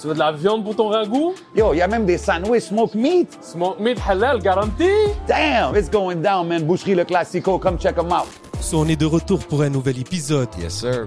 Tu veux de la viande pour ton ragoût? Yo, il y a même des sandwichs smoke meat. Smoke meat halal garanti? Damn, it's going down, man. Boucherie Le Classico, come check them out. So, on est de retour pour un nouvel épisode. Yes, sir.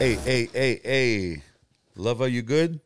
Hey, hey, hey, hey. Lover, you good?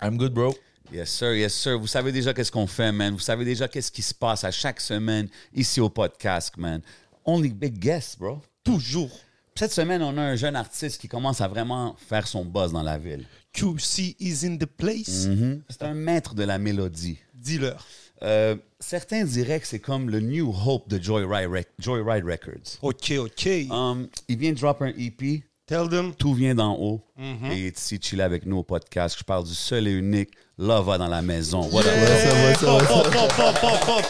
I'm good, bro. Yes, sir, yes, sir. Vous savez déjà qu'est-ce qu'on fait, man. Vous savez déjà qu'est-ce qui se passe à chaque semaine ici au podcast, man. Only big guests, bro. Toujours. Cette semaine, on a un jeune artiste qui commence à vraiment faire son buzz dans la ville. QC is in the place. C'est un maître de la mélodie. Dis-leur. Euh, certains diraient que c'est comme le New Hope de Joyride, Rec- Joyride Records. OK, OK. Um, il vient de drop un EP. Tell them. Tout vient d'en haut. Et il est ici chillé avec nous au podcast. Je parle du seul et unique Lova dans la maison. What up?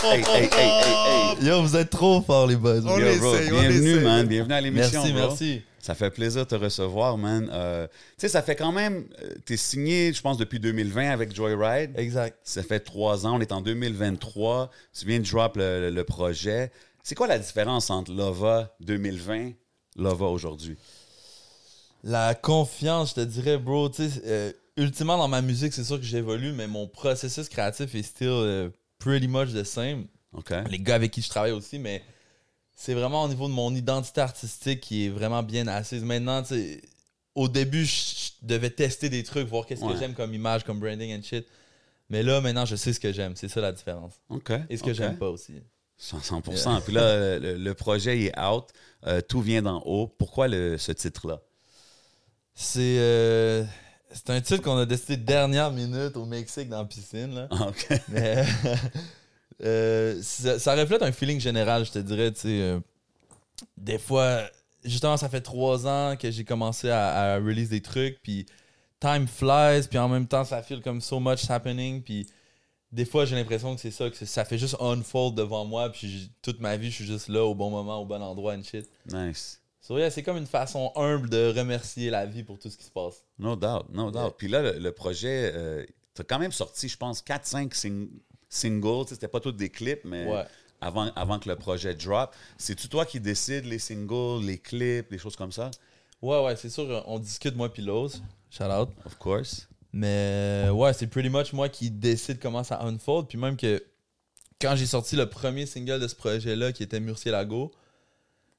Hey, hey, hey, hey, hey. Yo, vous êtes trop forts, les boys. On Yo, bro, essaye, on bienvenue, man. Bienvenue à l'émission. Merci, bro. merci. Ça fait plaisir de te recevoir, man. Euh, tu sais, ça fait quand même. euh, T'es signé, je pense, depuis 2020 avec Joyride. Exact. Ça fait trois ans. On est en 2023. Tu viens de drop le, le- le projet. C'est quoi la différence entre Lova 2020, Lova aujourd'hui? La confiance, je te dirais, bro. Tu sais, euh, ultimement, dans ma musique, c'est sûr que j'évolue, mais mon processus créatif est still euh, pretty much the same. OK? Les gars avec qui je travaille aussi, mais c'est vraiment au niveau de mon identité artistique qui est vraiment bien assise. Maintenant, tu sais, au début, je devais tester des trucs, voir qu'est-ce Ouais. que j'aime comme image, comme branding and shit. Mais là, maintenant, je sais ce que j'aime. C'est ça la différence. OK. Et ce que j'aime pas aussi. 100%. Puis là, le, le projet est out. Euh, tout vient d'en haut. Pourquoi le- ce titre-là? C'est euh, c'est un titre qu'on a décidé dernière minute au Mexique dans la piscine. Là. Ah, OK. Mais euh, ça, ça reflète un feeling général, je te dirais. tu sais, euh, des fois, justement, ça fait trois ans que j'ai commencé à, à release des trucs, puis time flies, puis en même temps, ça feel comme so much happening, puis des fois, j'ai l'impression que c'est ça, que ça fait juste unfold devant moi, puis toute ma vie, je suis juste là au bon moment, au bon endroit, and shit. Nice. So, yeah, c'est comme une façon humble de remercier la vie pour tout ce qui se passe. No doubt, no doubt. Yeah. Puis là, le, le projet, euh, t'as quand même sorti, je pense, 4-5 singles. Tu sais, C'était pas tous des clips, mais Ouais. avant, avant que le projet drop. C'est-tu toi qui décides les singles, les clips, des choses comme ça? Ouais, ouais, c'est sûr, on discute moi puis Lowe's. Shout out. Of course. Mais ouais, c'est pretty much moi qui décide comment ça unfold. Puis même que quand j'ai sorti le premier single de ce projet-là, qui était Murcier Lago,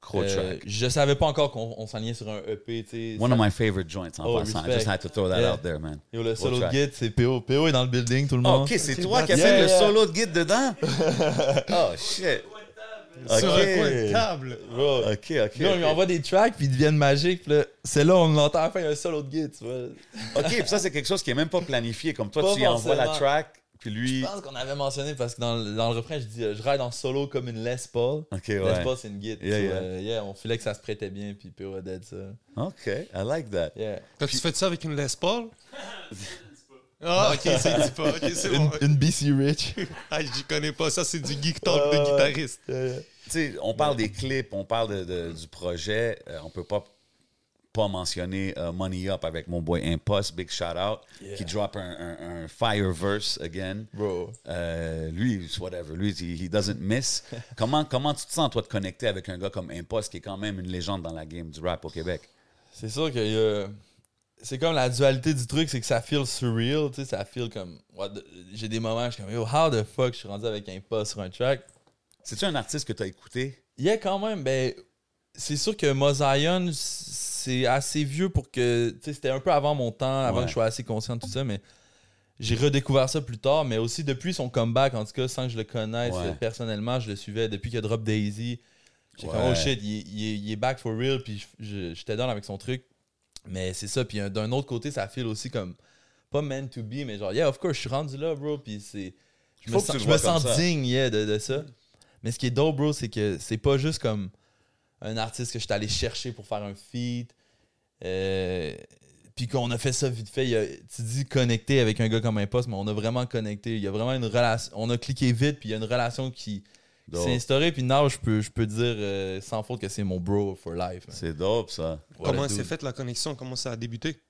Gros euh, track. je savais pas encore qu'on on s'enlignait sur un EP. One Ça- of my favorite joints en Oh, passant. I respect. just had to throw that Yeah. out there, man. Yo, le solo de guide, c'est PO. PO est dans le building, tout le Ah, monde. ok, c'est toi qui as Yeah, fait le yeah. solo de guide dedans? oh, shit. Sur un coin Ok. de table. Bro. Ok, ok. Là, on lui envoie des tracks, puis ils deviennent magiques. C'est là on y a un solo de guide, tu vois. Ok, puis ça, c'est quelque chose qui est même pas planifié. Comme toi, Pas tu lui envoies la track, puis lui. Je pense qu'on avait mentionné parce que dans, le- dans le refrain, je dis euh, je ride en solo comme une Les Paul. Ok, Les ouais. Paul, c'est une guide. Yeah, So, yeah. euh, yeah, on filait que ça se prêtait bien, puis PO a dead ça. Ok, I like that. Yeah. T'as-tu fait ça avec une Les Paul? Ah, ok, c'est dit pas. Ok, c'est bon. Une, une BC Rich. Ah, j'y connais pas. Ça, c'est du geek talk de guitariste. Tu sais, on parle des clips, on parle de- de- du projet. euh, on peut pas pas mentionner euh, Money Up avec mon boy Impost, big shout out, qui drop un, un, un fire verse again. Bro. Euh, lui, whatever, lui, he, he doesn't miss. comment, comment tu te sens, toi, de connecter avec un gars comme Impost, qui est quand même une légende dans la game du rap au Québec? C'est sûr que a- c'est comme la dualité du truc, c'est que ça feel surreal, tu sais, ça feel comme. J'ai des moments, je suis comme, yo, how the fuck, je suis rendu avec pas sur un track. C'est-tu un artiste que tu as écouté? Il y a quand même, ben, c'est sûr que Mozion, c'est assez vieux pour que. C'était un peu avant mon temps, avant Ouais. que je sois assez conscient de tout ça, mais j'ai redécouvert ça plus tard, mais aussi depuis son comeback, en tout cas, sans que je le connaisse Ouais. personnellement, je le suivais depuis qu'il a drop Daisy. Comme, Ouais. oh shit, il, est- il est- il est back for real, puis j'étais down avec son truc. Mais c'est ça, puis d'un autre côté, ça file aussi comme, pas meant to be, mais genre, yeah, of course, je suis rendu là, bro, puis c'est. Je Faut me que sens, je me comme sens digne, yeah, de, de ça. Mais ce qui est dope, bro, c'est que c'est pas juste comme un artiste que je suis allé chercher pour faire un feat. Euh, puis qu'on a fait ça vite fait. Il y a- tu dis connecter avec un gars comme un poste, mais on a vraiment connecté. Il y a vraiment une relation. On a cliqué vite, puis il y a une relation qui, s'est instaurée. Puis now, je peux, je peux dire euh, sans faute que c'est mon bro for life. C'est dope, ça. What Comment s'est faite la connexion? Comment ça a débuté?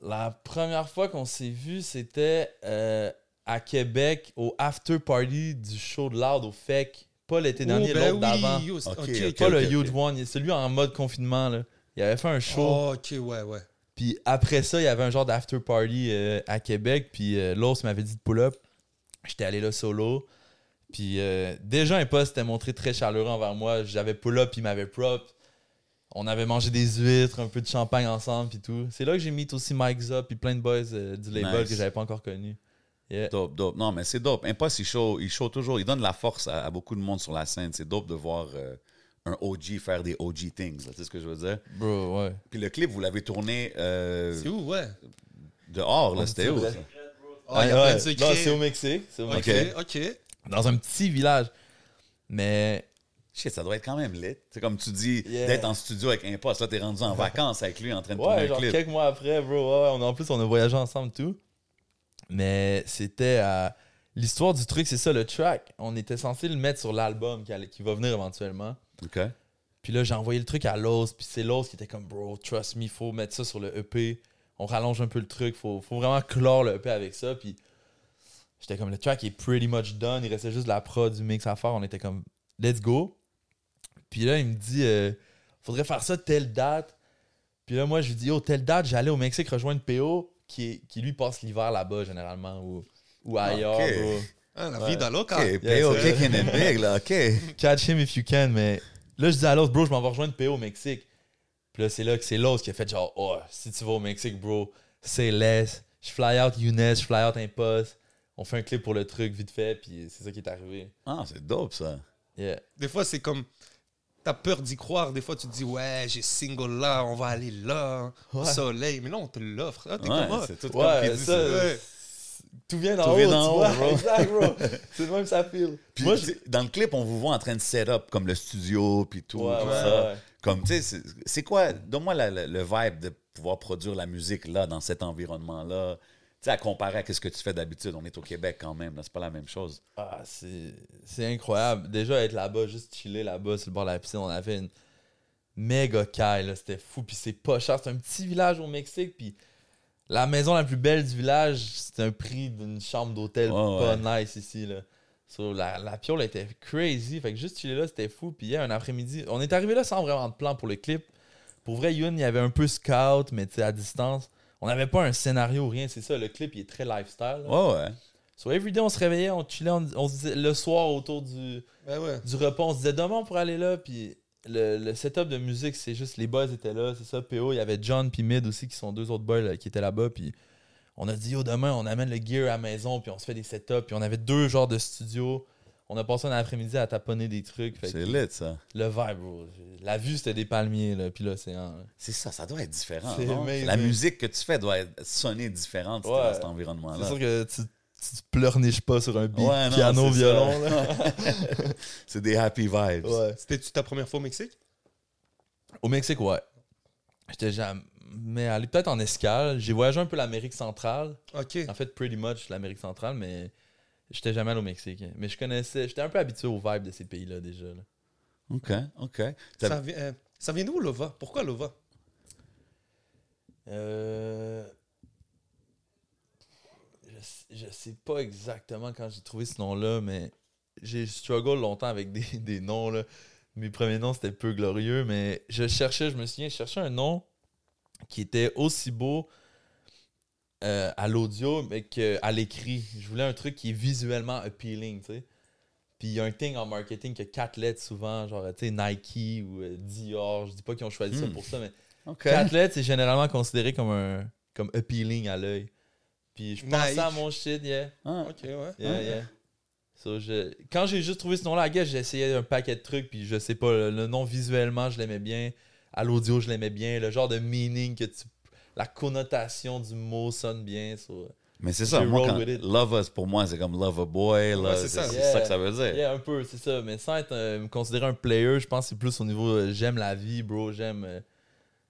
La première fois qu'on s'est vu, c'était euh, à Québec au after party du show de Loud au FEC. Pas l'été dernier, Oh, ben l'autre d'avant. yo, ok. Pas le huge one, celui en mode confinement. Là. Il avait fait un show. Oh, ok, ouais, ouais. Puis après ça, il y avait un genre d'after party euh, à Québec. Puis euh, l'os m'avait dit de pull up. J'étais allé là solo. Puis euh, déjà, un poste s'était montré très chaleureux envers moi. J'avais pull up, il m'avait prop. On avait mangé des huîtres, un peu de champagne ensemble, puis tout. C'est là que j'ai mis aussi Mike Zop, puis plein de boys euh, du label Nice. que j'avais pas encore connus. Yeah. Dope, dope. Non, mais c'est dope. Impost, il show, il show toujours. Il donne la force à, à beaucoup de monde sur la scène. C'est dope de voir euh, un OG faire des OG things. là. Tu sais ce que je veux dire? Bro, ouais. Puis le clip, vous l'avez tourné euh, C'est où, ouais? dehors, là. C'était où? ça? Oh, il y a Ouais. plein de secrets. Non, c'est au Mexique. C'est au Ok, Mexique. ok. Dans un petit village. Mais Shit, ça doit être quand même lit. C'est comme tu dis, Yeah. d'être en studio avec Impost. Là, t'es rendu en vacances avec lui en train de tourner Ouais, un genre clip. quelques mois après, bro. Ouais, on, en plus, on a voyagé ensemble, tout. Mais c'était. euh, L'histoire du truc, c'est ça, le track. On était censé le mettre sur l'album qui, va venir éventuellement. OK. Puis là, j'ai envoyé le truc à Lowe's. Puis c'est Lowe's qui était comme, bro, trust me, faut mettre ça sur le EP. On rallonge un peu le truc. Faut, faut vraiment clore le EP avec ça. Puis j'étais comme, le track est pretty much done. Il restait juste la prod du mix à faire. On était comme, let's go. Puis là, il me dit, euh, faudrait faire ça telle date. Puis là, moi, je lui dis, oh, telle date, j'allais au Mexique rejoindre PO, qui, est- qui lui passe l'hiver là-bas, généralement, ou, ou ailleurs, Ok. bro. Ah, la Ouais. vie loca. OK, Yeah, PO c'est- kicking it big, là. OK. Catch him if you can, mais là, je dis à l'autre, bro, je m'en vais rejoindre PO au Mexique. Puis là, c'est là que c'est l'autre qui a fait genre, oh, si tu vas au Mexique, bro, c'est less. Je fly out Younes, je fly out Impost. On fait un clip pour le truc vite fait, puis c'est ça qui est arrivé. Ah, c'est dope, ça. Yeah. Des fois, c'est comme. T'as peur d'y croire. Des fois, tu te dis, ouais, j'ai single là, on va aller là, au Ouais. soleil. Mais non, on te l'offre. Ah, t'es Ouais, comme, c'est tout Ouais, comme qu'il dit, ça, ça. Ouais. Tout vient d'en haut, vient tu d'en haut, vois. bro. Exact, bro. c'est le même ça file. Puis, Moi, tu je... sais, dans le clip, on vous voit en train de set up comme le studio, puis tout, Ouais, tout ouais, ça. ouais. Comme, tu sais, c'est- quoi, donne-moi le vibe de pouvoir produire la musique là, dans cet environnement-là. Tu sais, à comparer à ce que tu fais d'habitude. On est au Québec quand même, là, c'est pas la même chose. Ah, c'est c'est incroyable. Déjà, être là-bas, juste chiller là-bas sur le bord de la piscine, on avait une méga caille. C'était fou. Puis c'est pas cher. C'est un petit village au Mexique. Puis la maison la plus belle du village, c'est un prix d'une chambre d'hôtel pas nice ici, là. So, la, la piole était crazy. Fait que juste chiller là, c'était fou. Puis hier, un après-midi, on est arrivé là sans vraiment de plan pour le clip. Pour vrai, Yoon, il y avait un peu scout, mais tu sais, à distance. On n'avait pas un scénario, rien. C'est ça, le clip, il est très lifestyle. là. Ouais, ouais. So, everyday, on se réveillait, on chillait, on, on se disait, le soir autour du, Ben ouais. du repas, on se disait demain on pourrait aller là. Puis le, le setup de musique, c'est juste les boys étaient là, c'est ça. PO, il y avait John puis Mid aussi, qui sont deux autres boys là, qui étaient là-bas. Puis on a dit, yo, demain, on amène le gear à la maison, puis on se fait des setups. Puis on avait deux genres de studios. On a passé un après-midi à taponner des trucs. C'est lit, ça. Le vibe, bro. La vue, c'était des palmiers, là. Puis l'océan. là. C'est ça, ça doit être différent. C'est non? La musique que tu fais doit être- sonner différente si t'es Ouais. dans cet C'est environnement-là. sûr que tu, pleurniches pas sur un beat Ouais, non, piano, c'est violon, c'est des happy vibes. Ouais. C'était-tu ta première fois au Mexique? Au Mexique, ouais. J'étais jamais allé peut-être en escale. J'ai voyagé un peu l'Amérique centrale. Ok. En fait, pretty much l'Amérique centrale, mais j'étais jamais allé au Mexique. Mais je connaissais, j'étais un peu habitué au vibe de ces pays-là déjà. là. OK, OK. Ça vient, euh, ça vient d'où, Lova? Pourquoi Lova? Euh... Je, sais- je sais pas exactement quand j'ai trouvé ce nom-là, mais j'ai struggle longtemps avec des, des noms. Là. Mes premiers noms, c'était peu glorieux, mais je cherchais, je me souviens, je cherchais un nom qui était aussi beau euh, à l'audio, mais qu'à l'écrit. Je voulais un truc qui est visuellement appealing, tu sais. Puis il y a un thing en marketing que quatre lettres souvent, genre, tu sais, Nike ou euh, Dior. Je dis pas qu'ils ont choisi ça Hmm. pour ça, mais OK. Quatre lettres, c'est généralement considéré comme un comme appealing à l'œil. Puis je pensais à Nike. mon shit, yeah. Ah, Ok, ouais. Yeah, yeah. So, je... Quand j'ai juste trouvé ce nom-là, j'ai essayé un paquet de trucs, puis je sais pas, le, le nom visuellement, je l'aimais bien. À l'audio, je l'aimais bien. Le genre de meaning que tu. La connotation du mot sonne bien. so, Mais c'est ça, moi, quand with it. Love Us, pour moi, c'est comme Love a Boy. love- c'est ça. c'est Yeah. ça que ça veut dire. Yeah, un peu, c'est ça. Mais sans être euh, me considérer un player, je pense que c'est plus au niveau euh, j'aime la vie, bro. J'aime euh,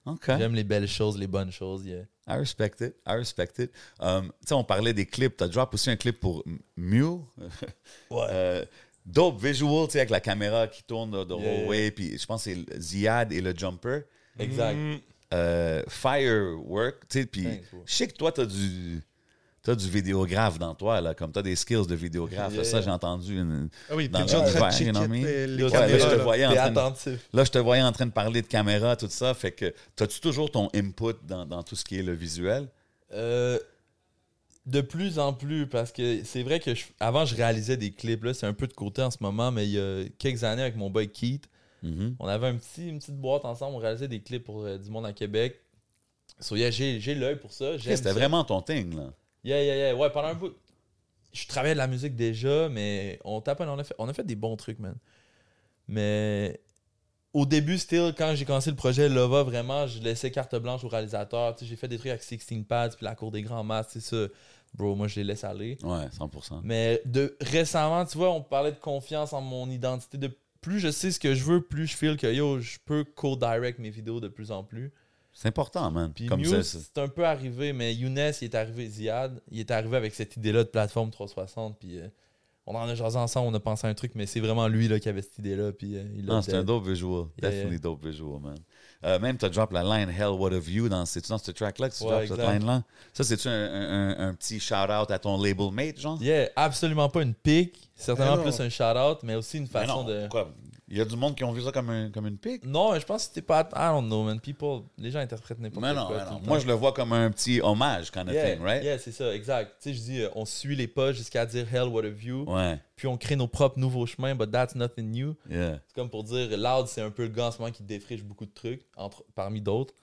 OK. j'aime les belles choses, les bonnes choses. Yeah. I respect it. I respect it. Um, tu sais, on parlait des clips. T'as drop aussi un clip pour Mew? Ouais. Euh, dope visual, tu sais, avec la caméra qui tourne de, de Yeah. Puis je pense que c'est Ziad et le Jumper. Exact. Mm. Euh, firework, tu sais. Puis je sais que toi, t'as du... T'as du vidéographe dans toi, là, comme t'as des skills de vidéographe. Yeah. Ça, j'ai entendu. une- Ah oui, Dans le you know les, les là, je te là. voyais en train de-. Là, je te voyais en train de parler de caméra, tout ça. Fait que, t'as-tu toujours ton input dans, dans tout ce qui est le visuel? Euh, de plus en plus, parce que c'est vrai que je- avant, je réalisais des clips. Là, c'est un peu de côté en ce moment, mais il y a quelques années avec mon boy Keith, Mhm. on avait un petit, une petite boîte ensemble. On réalisait des clips pour euh, du monde à Québec. So, yeah, j'ai j'ai l'œil pour ça. j'aime C'était ça. vraiment ton thing, là. Yeah, yeah, yeah. Ouais, pendant un bout. Je travaillais de la musique déjà, mais on tape, on a fait, on a fait des bons trucs, man. Mais au début, still, quand j'ai commencé le projet Lova, vraiment, je laissais carte blanche au réalisateur. J'ai fait des trucs avec 16 pads, puis la cour des grands masses, c'est ça. Bro, moi, je les laisse aller. Ouais, 100%. Mais de récemment, tu vois, on parlait de confiance en mon identité. De plus je sais ce que je veux, plus je feel que yo, je peux co-direct mes vidéos de plus en plus. C'est important, man. Puis Comme Muse, ça, c'est- un peu arrivé, mais Younes, il est arrivé, Ziad, il est arrivé avec cette idée-là de plateforme 360, puis euh, on en a jasé ensemble, on a pensé à un truc, mais c'est vraiment lui là, qui avait cette idée-là, puis euh, il Non, c'est un dope visual. Yeah, Definitely yeah. dope visual, man. Euh, même, t'as drop la line Hell, what a view dans, c'est-tu dans ce track-là que tu Ouais, drops cette line-là? Ça, c'est-tu un, un- un- un petit shout-out à ton label mate, genre? Yeah, absolument pas une pique, certainement plus un shout-out, mais aussi une Mais façon non, de. Il y a du monde qui ont vu ça comme, un- comme une pique. Non, mais je pense que c'était pas. I don't know, man. People, les gens interprètent n'importe quoi. non, non. Moi, je le vois comme un petit hommage, kind of Yeah, thing, right? yeah, c'est ça, exact. Tu sais, je dis, euh, on suit les pas jusqu'à dire Hell, what a view, Ouais, puis on crée nos propres nouveaux chemins, but that's nothing new. yeah. C'est comme pour dire, Loud, c'est un peu le gars en ce moment qui défriche beaucoup de trucs, entre, parmi d'autres.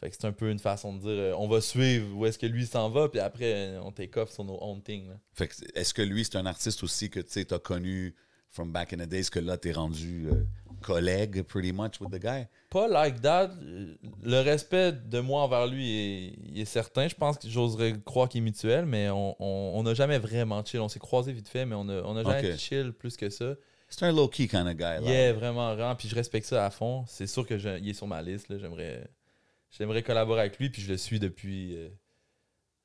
Fait que c'est un peu une façon de dire, euh, on va suivre où est-ce que lui s'en va, puis après, euh, on take off sur nos own things. Fait que, est-ce que lui, c'est un artiste aussi que tu as connu from back in the days, que là, t'es rendu euh, collègue, pretty much, with the guy? Pas like that. Le respect de moi envers lui est, il est certain. Je pense que j'oserais croire qu'il est mutuel, mais on on- on n'a jamais vraiment chill. On s'est croisés vite fait, mais on n'a on a jamais Ok. chill plus que ça. C'est un low-key kind of guy, là. Yeah, vraiment, vraiment. Puis je respecte ça à fond. C'est sûr que je- il est sur ma liste. J'aimerais j'aimerais collaborer avec lui, puis je le suis depuis. euh,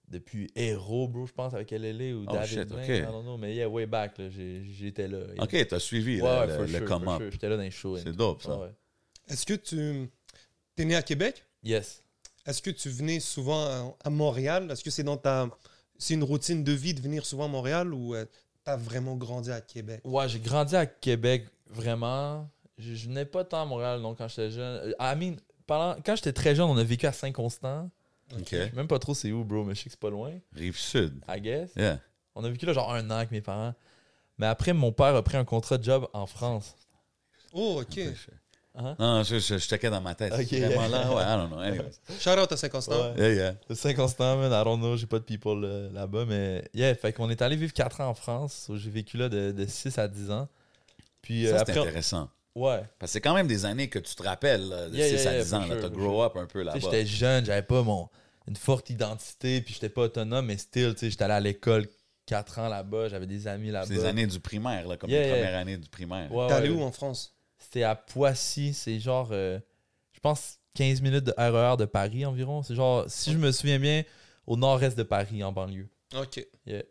depuis Hero, bro, je pense, avec LLA ou Oh, David shit, Blaine, ok. I don't know, mais yeah, way back, j'étais là. yeah. OK, t'as suivi Ouais, là, ouais, le, for le sure, sure. J'étais là dans les shows. C'est dope, ça. Ouais. Est-ce que tu es né à Québec? Yes. Est-ce que tu venais souvent à, Montréal? Est-ce que c'est dans ta. C'est une routine de vie de venir souvent à Montréal ou tu as vraiment grandi à Québec? Ouais, j'ai grandi à Québec, vraiment. Je, je venais pas tant à Montréal, non, quand j'étais jeune. I mean, pendant, quand j'étais très jeune, on a vécu à Saint-Constant. OK. Je sais même pas trop c'est où, bro, mais je sais que c'est pas loin, Rive-Sud. I guess. Yeah. On a vécu là genre un an avec mes parents. Mais après, mon père a pris un contrat de job en France. Oh, OK. Hein? Non, je, je, je checkais dans ma tête. Ok. C'est Vraiment là, ouais, I don't know. Anyways. Shout out à Saint-Constant. Yeah, yeah. C'est Saint-Constant, man. I don't know, j'ai pas de people euh, là-bas. Mais yeah, fait qu'on est allé vivre 4 ans en France. So, j'ai vécu là de, de 6 à 10 ans. Puis euh, Ça, c'est après. intéressant. Ouais. Parce que c'est quand même des années que tu te rappelles, là, de Yeah, 6 yeah, à yeah, 10 for ans. sure, T'as for grow up un peu Tu là-bas. j'étais jeune, j'avais pas mon, une forte identité, puis j'étais pas autonome, mais still, tu sais, j'étais allé à l'école 4 ans là-bas, j'avais des amis là-bas. C'est des années du primaire, là, comme Yeah, les yeah. premières années du primaire. Ouais, T'es allé ouais. où en France? C'était à Poissy, c'est genre, euh, je pense, 15 minutes de RER de Paris environ. C'est genre, si je me souviens bien, au nord-est de Paris, en banlieue. OK. Yeah.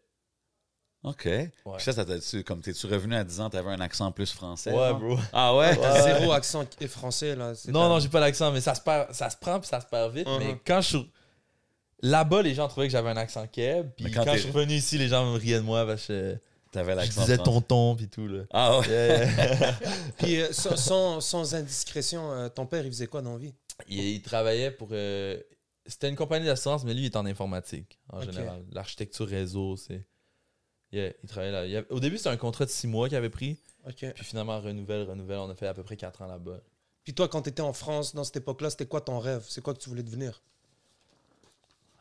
OK. Puis ça, ça t'a-tu, comme t'es-tu revenu à 10 ans, t'avais un accent plus français? Ouais, bro. Ah ouais? T'as zéro accent français, là. c'est Non, non, j'ai pas l'accent, mais ça se, perd, ça se prend puis ça se perd vite. Mhm. Mais quand je suis. Là-bas, les gens trouvaient que j'avais un accent keb. Puis Mais quand, quand je suis revenu ici, les gens me riaient de moi parce que T'avais je l'accent disais français. tonton puis tout. Là. Ah ouais? Yeah, yeah. Puis euh, sans, sans, sans indiscrétion, euh, ton père, il faisait quoi dans la vie? il, il travaillait pour. euh, C'était une compagnie d'assurance, mais lui, il est en informatique, en général. L'architecture réseau, c'est. Yeah, il travaillait là. Il y avait- Au début, c'était un contrat de six mois qu'il avait pris. OK. Puis finalement, renouvelle, renouvelle. On a fait à peu près quatre ans là-bas. Puis toi, quand tu étais en France, dans cette époque-là, c'était quoi ton rêve? C'est quoi que tu voulais devenir?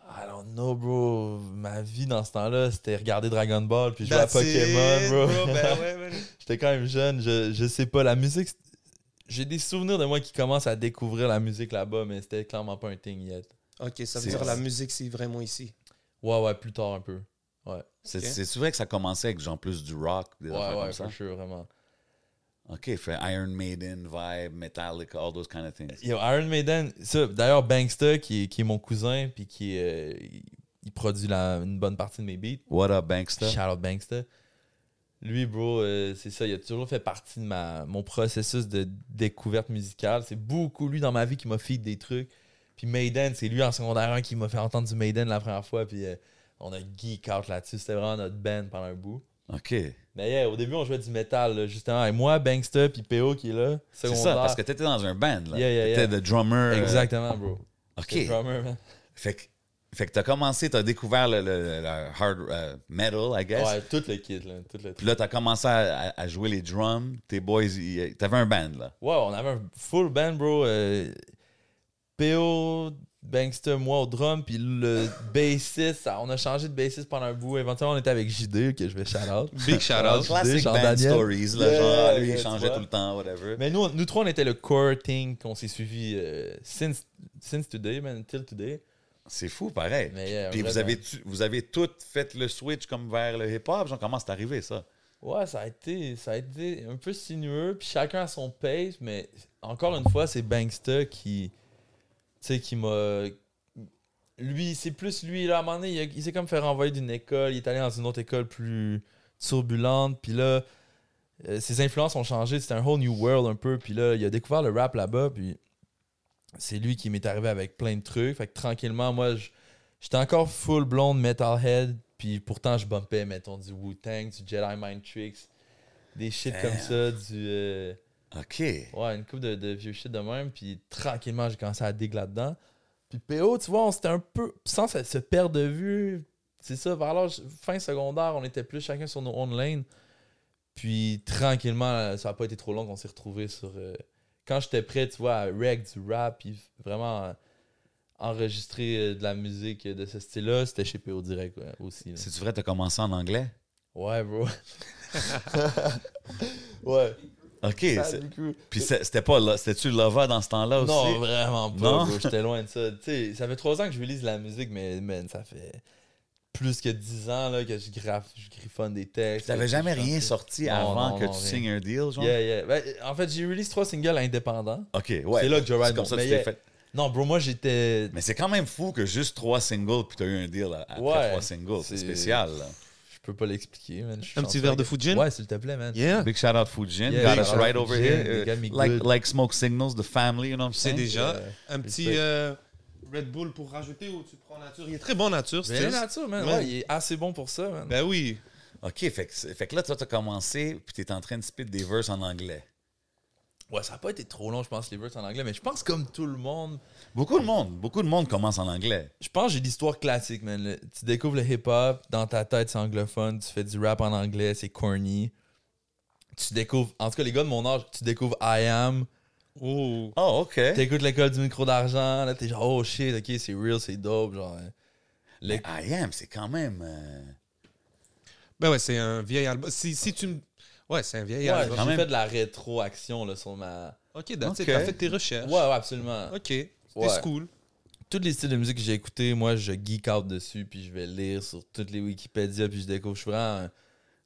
I don't know, bro. Ma vie dans ce temps-là, c'était regarder Dragon Ball puis jouer à Pokémon, it, bro. ben ouais. J'étais quand même jeune, je, je sais pas. La musique, j'ai des souvenirs de moi qui commence à découvrir la musique là-bas, mais c'était clairement pas un thing yet. Ok, ça veut dire la musique, c'est vraiment ici. Ouais, ouais, plus tard un peu. C'est Ok. c'est vrai que ça commençait avec genre plus du rock, des ouais, affaires ouais, comme ça. sure, vraiment. OK, fait Iron Maiden, Vibe, Metallica, all those kind of things. Yo, Iron Maiden, ça, d'ailleurs, Banksta, qui est, qui est mon cousin, puis qui euh, il, produit la- une bonne partie de mes beats. What up, Bankster? Shout out Banksta. Lui, bro, euh, c'est ça, il a toujours fait partie de ma, mon processus de découverte musicale. C'est beaucoup lui dans ma vie qui m'a fait des trucs. Puis Maiden, c'est lui en secondaire 1 qui m'a fait entendre du Maiden la première fois. Puis euh, on a geek out là-dessus. C'était vraiment notre band pendant un bout. OK. Mais yeah, au début, on jouait du métal, là, justement. Et moi, Banksta, puis PO qui est là. C'est ça, parce que t'étais dans un band, là. Yeah, yeah, T'étais the drummer. Exactement, bro. OK. J'étais drummer, man. Fait que, fait que t'as commencé, t'as découvert le, le- le hard euh, metal, I guess. Ouais, tout le kit, là. Tout le Puis là, t'as commencé à, jouer les drums. Tes boys, t'avais un band, là. Ouais, on avait un full band, bro. Euh, PO, Bankster, moi au drum, puis le bassiste, ça- on a changé de bassiste pendant un bout. Éventuellement, on était avec JD, que je vais shout out. Big shout out. Classic Jean band Daniel. stories, là. Yeah, genre, lui, yeah, il changeait tout le temps, whatever. Mais nous, nous trois, on était le core thing qu'on s'est suivi euh, since, since today, man, until today. C'est fou, pareil. Mais yeah, Puis vous avez, tu- vous avez tous fait le switch comme vers le hip-hop? Genre, comment c'est arrivé, ça? Ouais, ça a été, ça a été un peu sinueux, puis chacun à son pace, mais encore une fois, c'est Banksta qui, sais, qui m'a... Lui, c'est plus lui, là, à un moment donné, il, s'est comme fait renvoyer d'une école, il est allé dans une autre école plus turbulente, puis là, euh, ses influences ont changé, c'était un whole new world un peu, puis là, il a découvert le rap là-bas, puis c'est lui qui m'est arrivé avec plein de trucs, fait que tranquillement, moi, j'étais encore full blonde metalhead, puis pourtant, je bumpais, mettons, du Wu-Tang, du Jedi Mind Tricks, des shit comme ça, du... euh, OK. Ouais, une coupe de, de vieux shit de même. Puis tranquillement, j'ai commencé à dig là-dedans. Puis PO, tu vois, on s'était un peu. Sans se, se perdre de vue. C'est ça, vers l'âge fin secondaire, on était plus chacun sur nos own lane. Puis tranquillement, ça n'a pas été trop long qu'on s'est retrouvés sur. euh, quand j'étais prêt, tu vois, à reg du rap, puis vraiment euh, enregistrer euh, de la musique de ce style-là, c'était chez PO direct ouais, aussi. C'est-tu vrai, t'as commencé en anglais? Ouais, bro. ouais. OK. Puis c'était pas là. C'était-tu Lova dans ce temps-là aussi? Non, vraiment pas. J'étais loin de ça. Tu sais, ça fait trois ans que je lise la musique, mais man, ça fait plus que dix ans là, que je, graffe, je griffonne des textes. T'avais jamais rien sorti Non, avant non, que non, tu rien. signes un deal, genre? Yeah, yeah. Ben, en fait, j'ai release trois singles indépendants. OK, ouais. C'est là que Joe comme ça que tu t'es fait. Non, bro, moi j'étais. Mais c'est quand même fou que juste trois singles puis t'as eu un deal à- après Ouais. trois singles. C'est C'est- spécial, là. Peux pas l'expliquer, man. Un petit verre de Fujin? Ouais, s'il te plaît, man. Yeah. Big shout out Fujin. Yeah, got us right over Fujin. here. Uh, like, like Smoke Signals, the family, you know what I'm C'est saying? déjà Yeah. un petit euh, Red Bull pour rajouter ou tu prends nature? Il est très bon nature, Stills. la nature, man. Ouais. Ouais, il est assez bon pour ça, man. Ben oui. OK, fait que, c'est- fait que là, toi, t'as commencé puis t'es en train de spit des verses en anglais. Ouais, ça a pas été trop long, je pense, les verses en anglais, mais je pense comme tout le monde, Beaucoup de monde, beaucoup de monde commence en anglais. Je pense que j'ai l'histoire classique, man. Le- tu découvres le hip-hop, dans ta tête, c'est anglophone, tu fais du rap en anglais, c'est corny. Tu découvres, en tout cas, les gars de mon âge, tu découvres I Am, Oh. Oh, OK. t'écoutes l'école du micro d'argent, là, t'es genre, oh shit, ok, c'est real, c'est dope, genre. hein. I am, c'est quand même. euh, Ben ouais, c'est un vieil album. Si, si tu me. Ouais, c'est un vieil Ouais, album. j'ai même. fait de la rétro-action, là, sur ma. Ok, that's it. Ok. T'as fait tes recherches. Ouais, ouais, absolument. Ok. Ouais. cool. Tous les styles de musique que j'ai écoutés, moi, je geek out dessus, puis je vais lire sur toutes les Wikipédia, puis je découvre, je suis vraiment.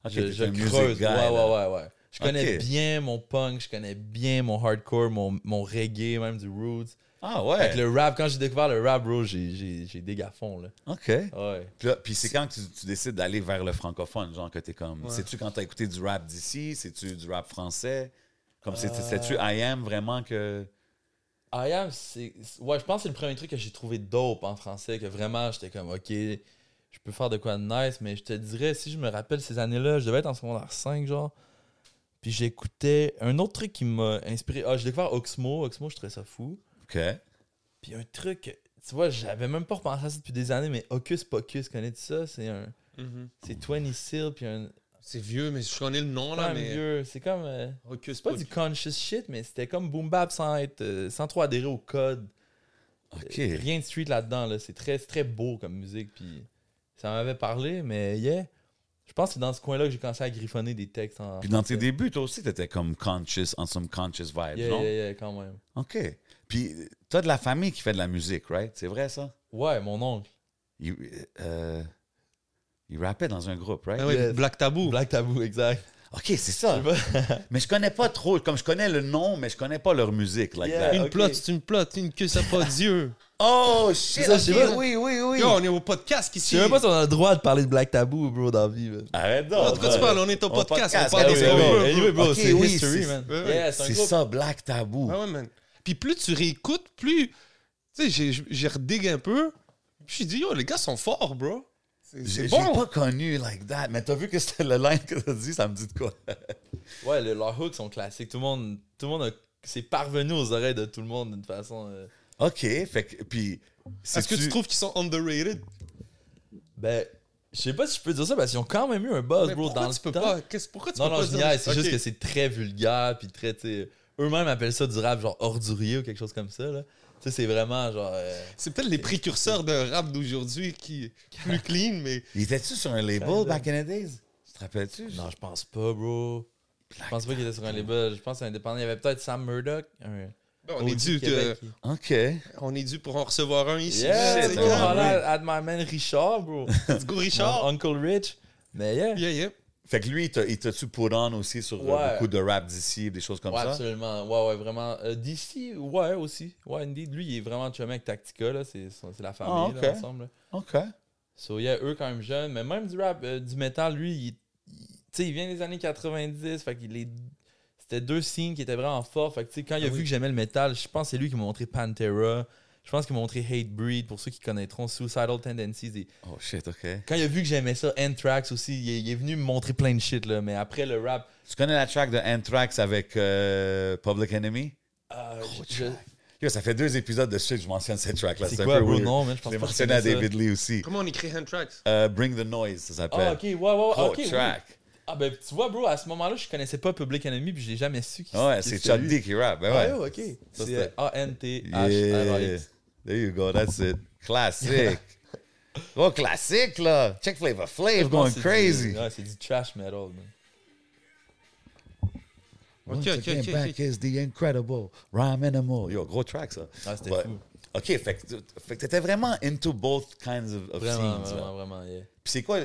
Je creuse. guy, ouais, ouais, ouais, ouais. Je connais bien mon punk, je connais bien mon hardcore, mon, mon reggae, même du roots. Ah, Fait ouais. que le rap, quand j'ai découvert le rap, bro, j'ai, fond, là. OK. Ouais. Puis, là- puis c'est quand que tu, tu décides d'aller vers le francophone, genre que t'es comme. Ouais. C'est-tu quand t'as écouté du rap d'ici? C'est-tu du rap français? Comme c'est- Euh. c'est-tu I am vraiment que. I am, c'est. c'est- Ouais, je pense que c'est le premier truc que j'ai trouvé dope en français, que vraiment, j'étais comme, ok, je peux faire de quoi de nice, mais je te dirais, si je me rappelle ces années-là, je devais être en secondaire 5, genre. Puis j'écoutais un autre truc qui m'a inspiré. Ah, j'ai découvert Oxmo. Oxmo, je trouvais ça fou. OK. Puis un truc, tu vois, j'avais même pas repensé à ça depuis des années, mais Hocus Pocus, connais-tu ça? C'est un. Mhm. C'est 20 Seal, puis un. C'est vieux, mais je connais le nom, là, mais... vieux. C'est comme. euh, c'est pas du conscious shit, mais c'était comme boom bap sans être. euh, sans trop adhérer au code. OK. Rien de street là-dedans, là. C'est très, très beau comme musique, puis ça m'avait parlé, mais yeah. Je pense que c'est dans ce coin-là que j'ai commencé à griffonner des textes en Puis dans tes débuts, toi aussi, t'étais comme conscious, on some conscious vibes, Yeah, non? yeah, yeah, quand même. OK. Puis t'as de la famille qui fait de la musique, right? C'est vrai, ça? Ouais, mon oncle. Il, euh, il rappait dans un groupe, right? Ah. Black Tabou. Black Tabou, exact. OK, c'est ça. mais je connais pas trop. Comme je connais le nom, mais je connais pas leur musique, like Yeah. that. Une plot, c'est une plot, une que ça pas Dieu. Oh, shit! ça, je sais ok, pas. oui, oui, oui. Yo, on est au podcast Je ici. sais même pas si on a le droit de parler de Black Tabou, bro, dans la vie, man. Arrête donc. En tout cas, tu parles, on est au podcast, podcast, on parle ah des oui, bro, Ok, c'est oui, history, c'est- man. Yeah, ça, Black Tabou. Ah ouais, man. Puis plus tu réécoutes, plus. Tu sais, j'ai- j'ai redigue un peu. Puis je dis, yo, les gars sont forts, bro. C'est J'ai c'est j'ai bon. pas connu like that, mais t'as vu que c'était le line que t'as dit, ça me dit de quoi? Ouais, le- leurs hooks sont classiques. Tout le monde, tout le monde a- c'est parvenu aux oreilles de tout le monde d'une façon. euh, OK, fait que, puis... Est-ce que tu trouves qu'ils sont underrated? Ben, je sais pas si je peux dire ça parce qu'ils ont quand même eu un buzz, Mais bro, pourquoi dans le tu peux temps. pas? Qu'est-ce- Pourquoi tu Non, peux non, pas dire- niaise, c'est juste que c'est très vulgaire, puis très, tu sais, eux-mêmes appellent ça du rap genre ordurier ou quelque chose comme ça, là. Tu sais, c'est vraiment genre. euh, C'est peut-être les précurseurs d'un rap d'aujourd'hui qui est plus clean, mais. Il était-tu sur un label back in the days? Tu te rappelles-tu? Non, je pense pas, bro. Je pense pas qu'il était sur un label. Je pense que c'est indépendant. Il y avait peut-être Sam Murdoch, un Ben, on, est dû OK. on est dû pour en recevoir un ici. Yeah, shit, my man Richard, bro. Let's go, Richard. Uncle Rich. Mais yeah. Yeah, yeah. Fait que lui, il t'a- il t'a-tu put on aussi sur euh, Ouais. beaucoup de rap d'ici, des choses comme ouais, ça? absolument. Ouais, ouais, vraiment. Euh, DC, ouais, aussi. Ouais, Indeed. Lui, il est vraiment chumé avec Tactica, là. C'est c'est la famille, Ah, là, ok. ensemble. là. OK. So, yeah, eux, quand même jeunes. Mais même du rap, euh, du métal, lui, il, il- tu sais, il vient des années 90. Fait qu'il est. C'était deux signes qui étaient vraiment forts. Fait que, tu sais, quand il a Ah vu oui. que j'aimais le métal, je pense que c'est lui qui m'a montré Pantera. Je pense qu'il m'a montré Hatebreed, pour ceux qui connaîtront Suicidal Tendencies. Et Oh, shit, OK. quand il a vu que j'aimais ça, Anthrax aussi, il est, il est venu me montrer plein de shit, là. Mais après le rap, Tu connais la track de Anthrax avec euh, Public Enemy? euh, Gros je- track. Yo, ça fait deux épisodes de shit que je mentionne cette track-là. c'est un quoi, peu bro? weird. Non, man, je pense pas mentionné à. David Lee aussi. Comment on écrit Hand-Tracks? Euh, Bring the Noise, ça s'appelle. Ah, ok, ouais, ouais, ouais, Gros ok. oui. Ah, ben, tu vois, bro, à ce moment-là, je connaissais pas Public Enemy, puis j'ai jamais su qui Ouais, c'est Chuck. D qui rappe. Ben Ah, ouais. ouais, ok. C'est c'était- A-N-T-H-R-A-X. Yeah. There you go, that's it. Classique. oh, classique, là. Check Flavor Flav Je going crazy. du- Ouais, c'est du trash metal, man. Once again, back is the incredible rhyme animal. Yo, gros track, ça. Ah, c'était fou. OK, fait que, fait que t'étais vraiment into both kinds of, of Vraiment, scenes. là. vraiment, vraiment, yeah. Puis c'est quoi,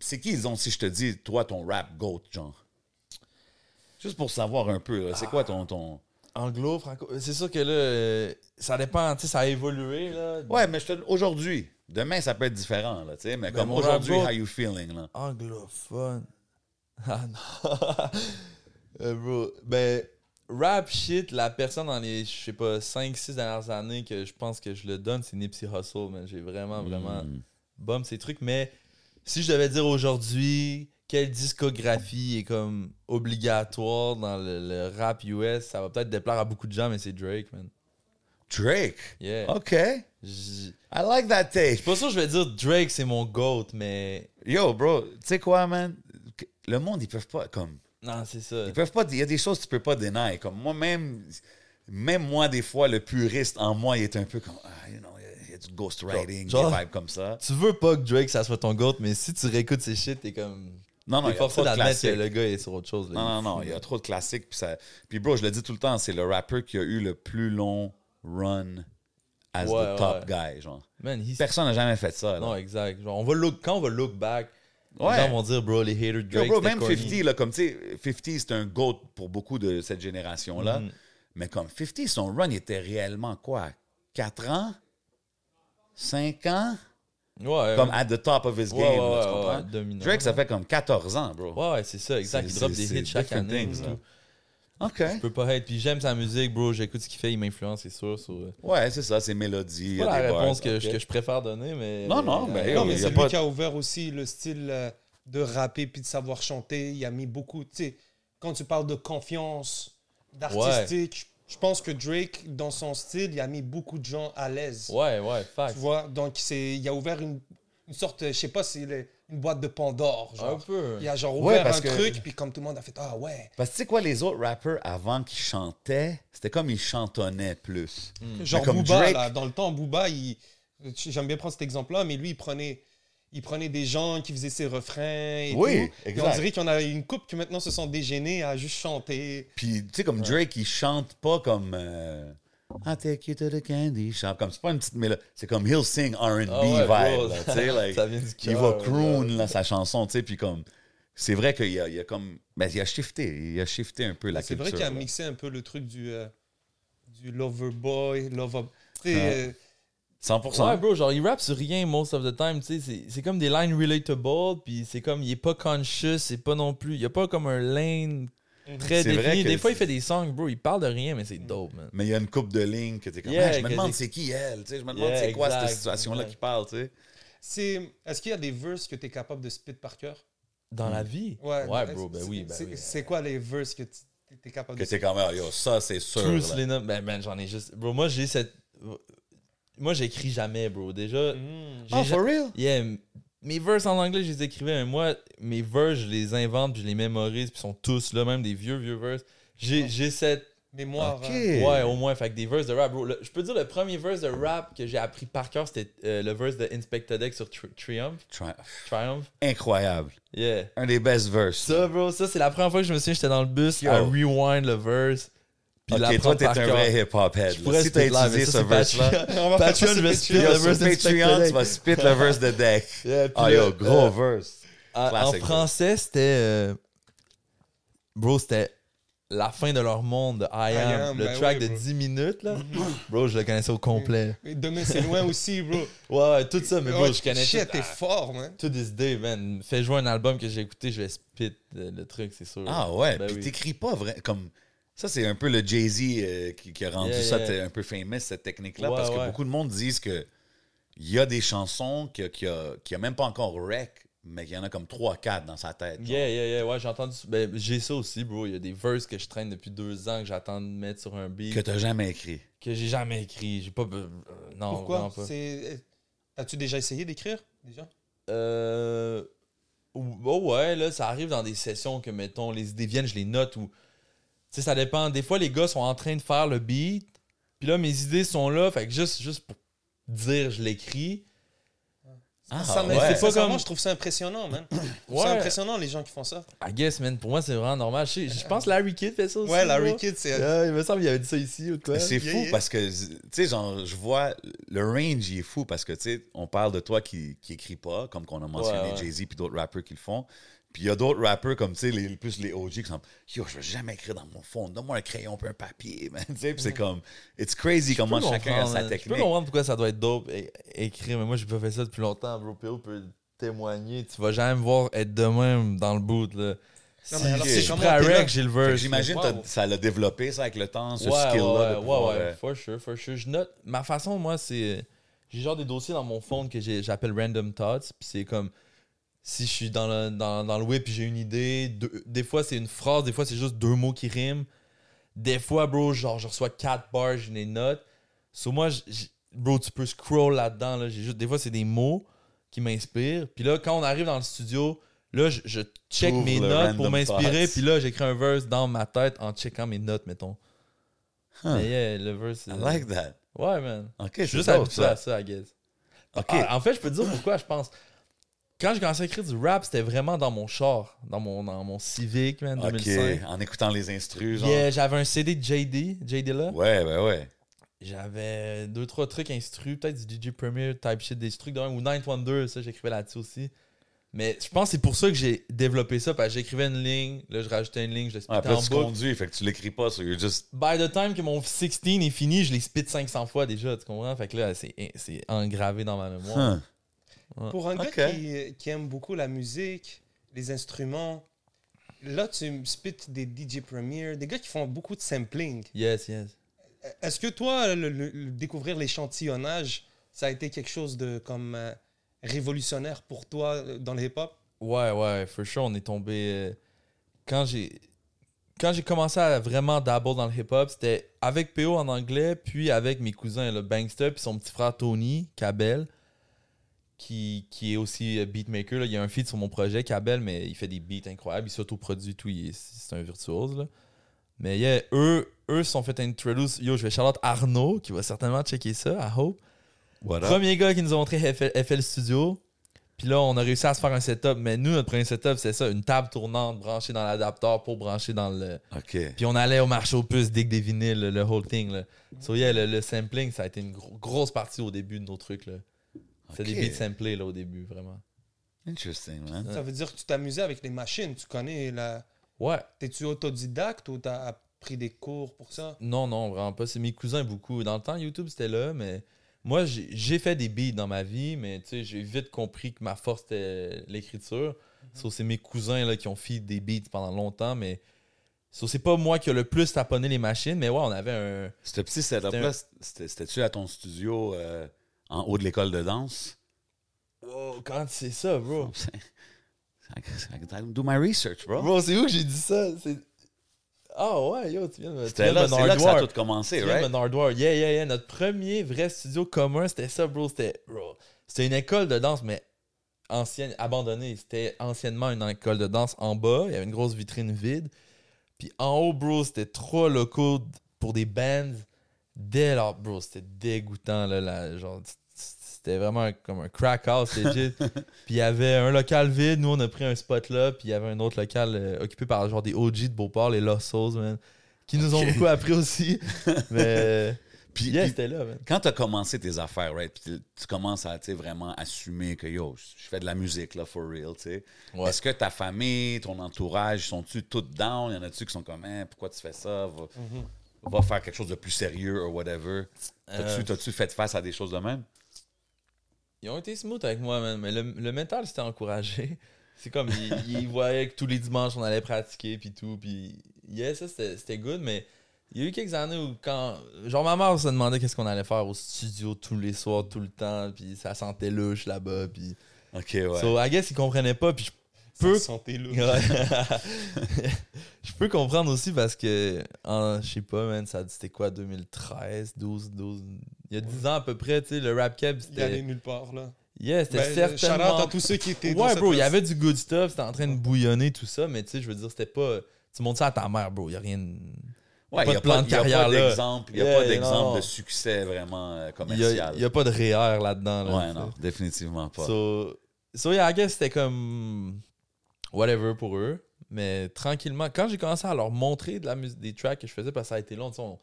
c'est qui, disons, si je te dis, toi, ton rap GOAT, genre? Juste pour savoir un peu, c'est quoi ton, ton... Anglo, franco. C'est sûr que là, euh, ça dépend, tu sais, ça a évolué, là. Ouais, mais je te... aujourd'hui, demain, ça peut être différent, là, tu sais, mais Ben, comme aujourd'hui, how you feeling, là? Anglophone. Ah non. Euh, bro, ben, rap shit, la personne dans les, je sais pas, 5-6 dernières années que je pense que je le donne, c'est Nipsey Hussle, man. J'ai vraiment, vraiment Mm. bum ces trucs. Mais si je devais dire aujourd'hui quelle discographie est comme obligatoire dans le, le rap US, ça va peut-être déplaire à beaucoup de gens, mais c'est Drake, man. Drake? Yeah. OK. I like that take. C'est pas sûr que je vais dire Drake, c'est mon GOAT, mais. Yo, bro, tu sais quoi, man? Le monde, ils peuvent pas, comme... Non, c'est ça. Ils peuvent pas... Il y a des choses que tu peux pas deny. Comme moi-même... Même moi, des fois, le puriste en moi, il est un peu comme... Ah, you know, il y a- il y a du ghostwriting, Genre- des vibes comme ça. Tu veux pas que Drake, ça soit ton GOAT, mais si tu réécoutes ces shit, t'es comme. Non, non, il y a trop de classiques. le gars est sur autre chose. là. Non, non, non, il y a trop de classiques. Puis, ça... puis bro, je le dis tout le temps, c'est le rapper qui a eu le plus long run as Ouais, the top ouais. guy, genre. Man, Personne n'a jamais fait ça. là. Non, exact. Genre, on va look... Quand on va look back, Ouais. les gens vont dire, bro, les haters de Yo, Drake. bro, même corny. 50, là, comme tu sais, 50, c'est un GOAT pour beaucoup de cette génération-là. Mhm. Mais comme 50, son run était réellement quoi? 4 ans? 5 ans? Ouais, Comme ouais. at the top of his game, ouais, là, tu comprends? Drake, ça fait comme 14 ans, bro. Ouais, ouais, c'est ça, exact. Il drop des hits chaque année. things. OK. Je peux pas être. Puis j'aime sa musique, bro. J'écoute ce qu'il fait, il m'influence, c'est sûr. sur- euh, Ouais, c'est ça, c'est mélodie. il y C'est la bars, réponse que, je, que je préfère donner, mais. Non, non, euh, euh, mais il y c'est lui pas- qui a ouvert aussi le style euh, de rapper puis de savoir chanter. Il a mis beaucoup, tu sais, quand tu parles de confiance, d'artistique, je pense que Drake, dans son style, il a mis beaucoup de gens à l'aise. Ouais, ouais, fact. Tu vois, donc c'est, il a ouvert une, une sorte, je sais pas si les, une boîte de Pandore. Un Genre. peu. Il a genre Ouais, ouvert parce un que- truc, puis comme tout le monde a fait Ah ouais. Parce que tu sais quoi, les autres rappers avant qu'ils chantaient, c'était comme ils chantonnaient plus. Genre Mais comme Booba, Drake- là, dans le temps, Booba, il... j'aime bien prendre cet exemple-là, mais lui, il prenait, il prenait des gens qui faisaient ses refrains. Et Oui, tout. Et on dirait qu'il y en a une couple qui maintenant se sont déchaînés à juste chanter. Puis, tu sais, comme Drake, il chante pas comme. euh, I take you to the candy shop. Comme, c'est pas une petite mélodie. C'est comme he'll sing R&B Ah ouais, vibe, là, tu sais. like, Ça vient du il cœur, va là. croon, là, sa chanson, tu sais. Puis, comme. C'est vrai qu'il y a, il y a comme. Ben, il a shifté. Il a shifté un peu la C'est culture. vrai qu'il a là. mixé un peu le truc du, euh, du lover boy, lover. Tu sais, Ouais. euh, 100%. Ouais, bro, genre, il rappe sur rien most of the time, tu sais. c'est- C'est comme des lines relatable, puis c'est comme, il est pas conscious, c'est pas non plus. Il y a pas comme un lane très C'est vrai défini. que Des fois, il fait des songs, bro, il parle de rien, mais c'est dope, man. Mais il y a une coupe de lignes que t'es comme. Yeah, Ah, je me que demande c'est qui elle, tu sais. Je me demande Yeah, c'est quoi exact, cette situation-là qui parle, tu sais. c'est, est-ce qu'il y a des verses que tu es capable de spit par cœur? Dans la vie? Ouais, Ouais, bro, ben oui, ben c'est, oui. c'est quoi les verses que tu es capable Que de t'es comme, ah, yo, ça, c'est sûr. Truth là. Lennon, ben, man, j'en ai juste. Bro, moi, j'ai cette. Moi, j'écris jamais, bro. Déjà. Mm. j'ai Oh, for real? Yeah, mes verses en anglais, je les écrivais, mais moi, mes verses, je les invente, puis je les mémorise, puis ils sont tous là, même des vieux, vieux verses. J'ai j'ai cette. Mémoire. Hein. Ouais, au moins, fait que des verses de rap, bro. Le- je peux dire, le premier verse de rap que j'ai appris par cœur, c'était euh, le verse de Inspector Deck sur Tri- Triumph. Tri- Triumph. Incroyable. Yeah. Un des best verses. Ça, bro, ça, c'est la première fois que je me souviens, j'étais dans le bus à rewind le verse. Puis Ok, l'apprendre toi, t'es un cœur. vrai hip-hop head. Je là. pourrais Si t'as utilisé ça, ce verse-là, Patreon. Je vais spit le verse d'Inspector Patreon, tu vas spit le verse de deck. Yeah, le- yo, gros euh, verse. En- français, c'était. euh, Bro, c'était la fin de leur monde de I Am. Am, le ben track oui, de bro. 10 minutes, là. bro, je le connaissais au complet. Mais Demain, c'est loin aussi, bro. Ouais, ouais, tout ça, mais bro, Ouais, je connais Shit, t'es fort, man. To this day, man. Fais jouer un album que j'ai écouté, je vais spit le, le truc, c'est sûr. Ah ouais, Ben puis oui. t'écris pas vrai comme ça c'est un peu le Jay-Z euh, qui, qui a rendu Yeah, ça yeah. un peu famous cette technique là Ouais, parce que ouais. beaucoup de monde disent que il y a des chansons qui a, qui a, qui a même pas encore rec mais qu'il y en a comme 3 4 dans sa tête. genre. Yeah, yeah, yeah. Ouais, j'ai entendu. Ben, j'ai ça aussi, bro. Il y a des verses que je traîne depuis deux ans que j'attends de mettre sur un beat Que que, t'as jamais écrit. j'ai jamais écrit. J'ai pas. euh, non, Pourquoi? vraiment pas. C'est... As-tu déjà essayé d'écrire déjà? Euh. Oh ouais, là, ça arrive dans des sessions que, mettons, les idées viennent, je les note ou. Tu sais, ça dépend. Des fois, les gars sont en train de faire le beat, puis là, mes idées sont là, fait que juste, juste pour dire, je l'écris. Ah, ça, ouais. c'est pas comme... je trouve ça impressionnant, man. Ouais. ça impressionnant, les gens qui font ça. I guess, man, pour moi, c'est vraiment normal. Je, je pense que Larry Kidd fait ça aussi. Ouais, Larry. Kidd, c'est... Yeah, il me semble qu'il avait dit ça ici ou quoi. C'est fou yeah. parce que, tu sais, genre, je vois, le range, il est fou parce que, tu sais, on parle de toi qui, qui écrit pas, comme qu'on a mentionné Ouais, ouais. Jay-Z puis d'autres rappers qui le font. Puis il y a d'autres rappers comme, tu sais, les, plus les OG qui sont Yo, je vais jamais écrire dans mon fond, donne-moi un crayon puis un papier, man. Tu sais, puis c'est comme, it's crazy comment Mm. Je chacun a sa man. Je peux technique. comprendre pourquoi ça doit être dope écrire, mais moi, j'ai pas fait ça depuis longtemps, bro. PO peut témoigner. Tu vas jamais me voir être de même dans le boot, là. Non, Si alors, je t'es là? rec, j'ai le verse. J'imagine Wow. que ça l'a développé, ça, avec le temps, ce ouais, skill-là. ouais, ouais, ouais, euh, for sure, for sure. Je note, ma façon, moi, c'est. J'ai genre des dossiers dans mon phone que j'ai- j'appelle Random Thoughts, puis c'est comme. Si je suis dans le, dans, dans le web puis j'ai une idée, des fois c'est une phrase, des fois c'est juste deux mots qui riment. Des fois, bro, genre je reçois quatre bars, j'ai des notes. Sur moi, bro, tu peux scroll là-dedans. Là. Juste, des fois, c'est des mots qui m'inspirent. Puis là, quand on arrive dans le studio, là, je, je check mes notes pour m'inspirer. Puis là, j'écris un verse dans ma tête en checkant mes notes, mettons. Huh. Mais yeah, le verse. I euh, like that. Ouais, man. Ok, Je suis juste habitué ça. à ça, I guess. Ah, en fait, je peux te dire pourquoi, je pense. Quand j'ai commencé à écrire du rap, c'était vraiment dans mon char, dans mon, dans mon Civic, man, Ok, 2005. en écoutant les instrus, genre. Yeah, j'avais un CD de JD, JD là. Ouais, ben ouais. J'avais deux, trois trucs instrus, peut-être du DJ Premier type shit, des trucs de ou Ninth Wonder, ça, j'écrivais là-dessus aussi. Mais je pense que c'est pour ça que j'ai développé ça, parce que j'écrivais une ligne, là, je rajoutais une ligne, je le Ouais, spitais après, en tu boucle. conduis, fait que tu l'écris pas, so you're just. By the time que mon 16 est fini, je l'ai spit 500 fois déjà, tu comprends? Fait que là, c'est c'est engravé dans ma mémoire. Huh. Pour un gars qui, qui aime beaucoup la musique, les instruments, là, tu me spits des DJ Premier, des gars qui font beaucoup de sampling. Yes, yes. Est-ce que toi, le, le- le découvrir l'échantillonnage, ça a été quelque chose de comme euh, révolutionnaire pour toi euh, dans le hip-hop? Ouais, ouais, for sure, on est tombé. euh, Quand j'ai. Quand j'ai commencé à vraiment dabble dans le hip-hop, c'était avec PO en anglais, puis avec mes cousins, le Bankster, puis son petit frère Tony, Cabel, qui, qui est aussi euh, beatmaker. là. Il y a un feat sur mon projet, Kabel, mais il fait des beats incroyables. Il s'autoproduit tout. C'est un virtuose. Là. Mais yeah, eux, eux se sont fait introduce. Yo, je vais out Arnaud, qui va certainement checker ça, I hope. What up? Premier gars qui nous a montré FL, FL Studio. Puis là, on a réussi à se faire un setup. Mais nous, notre premier setup, c'est ça, une table tournante branchée dans l'adapteur pour brancher dans le. OK. Puis on allait au marché aux puces, dig des vinyles, le, le whole thing. Là. So yeah, le, le sampling, ça a été une gro- grosse partie au début de nos trucs. Là. C'est des beats samplés là, au début, vraiment. Interesting, man. Ça veut dire que tu t'amusais avec les machines. Tu connais la. Ouais. T'es-tu autodidacte ou t'as appris des cours pour ça? Non, non, vraiment pas. C'est mes cousins beaucoup. Dans le temps, YouTube, c'était là, mais moi, j'ai fait des beats dans ma vie, mais tu sais, j'ai vite compris que ma force, c'était l'écriture. So, c'est mes cousins là, qui ont fait des beats pendant longtemps, mais so, c'est pas moi qui a le plus taponné les machines, mais ouais, on avait un... Ce petit setup-là, c'était- c'était-tu à ton studio euh, en haut de l'école de danse? Wow, quand c'est ça, bro? Do my research, bro. Bro, c'est où que j'ai dit ça? Ah ouais, yo, tu viens de me... C'était là, c'est là que ça a tout commencé, Tu viens right? Yeah, yeah, yeah. Notre premier vrai studio commun, c'était ça, bro. C'était, bro. C'était une école de danse, mais ancienne, abandonnée. C'était anciennement une école de danse en bas. Il y avait une grosse vitrine vide. Puis en haut, bro, c'était trois locaux pour des bands. Dès lors, bro, c'était dégoûtant, là. la- genre, c'était vraiment un- comme un crack house, legit. puis il y avait un local vide. Nous, on a pris un spot là. Puis il y avait un autre local euh, occupé par genre des OG de Beauport, les Lost Souls, man. Qui nous ont beaucoup appris aussi. Mais. Puis, Yeah, puis là, man. quand tu as commencé tes affaires, right, puis tu- commences à vraiment assumer que yo, je fais de la musique, là, for real, tu sais. Ouais. Est-ce que ta famille, ton entourage, sont-tu tous down? Y en a-tu qui sont comme, Hein, pourquoi tu fais ça? Va, va faire quelque chose de plus sérieux ou whatever. T'as-tu Euh, t'as-tu fait face à des choses de même? Ils ont été smooth avec moi, man. Mais le, le mental, c'était encouragé. C'est comme, ils, ils voyaient que tous les dimanches, on allait pratiquer, puis tout. Puis, yeah, ça, c'était c'était good. Mais il y a eu quelques années où, quand. Genre, ma mère se demandait qu'est-ce qu'on allait faire au studio tous les soirs, tout le temps. Puis, ça sentait louche là-bas. Puis, OK, ouais. so, I guess, ils comprenaient pas. Puis, je peux. Santé là. Ouais. je peux comprendre aussi parce que, en, je sais pas, man, ça c'était quoi, 2013, 12, 12. Il y a 10 ans à peu près, tu sais, le rap cap, Il allait c'était. nulle part là. Yeah, c'était Ben, certainement. à tous ceux qui étaient Ouais, bro, il y avait du good stuff, c'était en train de bouillonner, tout ça, mais tu sais, je veux dire, c'était pas. Tu montres ça à ta mère, bro, il y a rien. de- Ouais, pas y de a plan de y a carrière, là. d'exemple. Il n'y a Yeah, pas d'exemple de succès vraiment euh, Il commercial. a, il y a pas de REER là-dedans. Là, ouais, non, définitivement pas. So, so yeah, I guess c'était comme whatever pour eux. Mais tranquillement, quand j'ai commencé à leur montrer de la musique, des tracks que je faisais, parce que ça a été long, tu sais, on...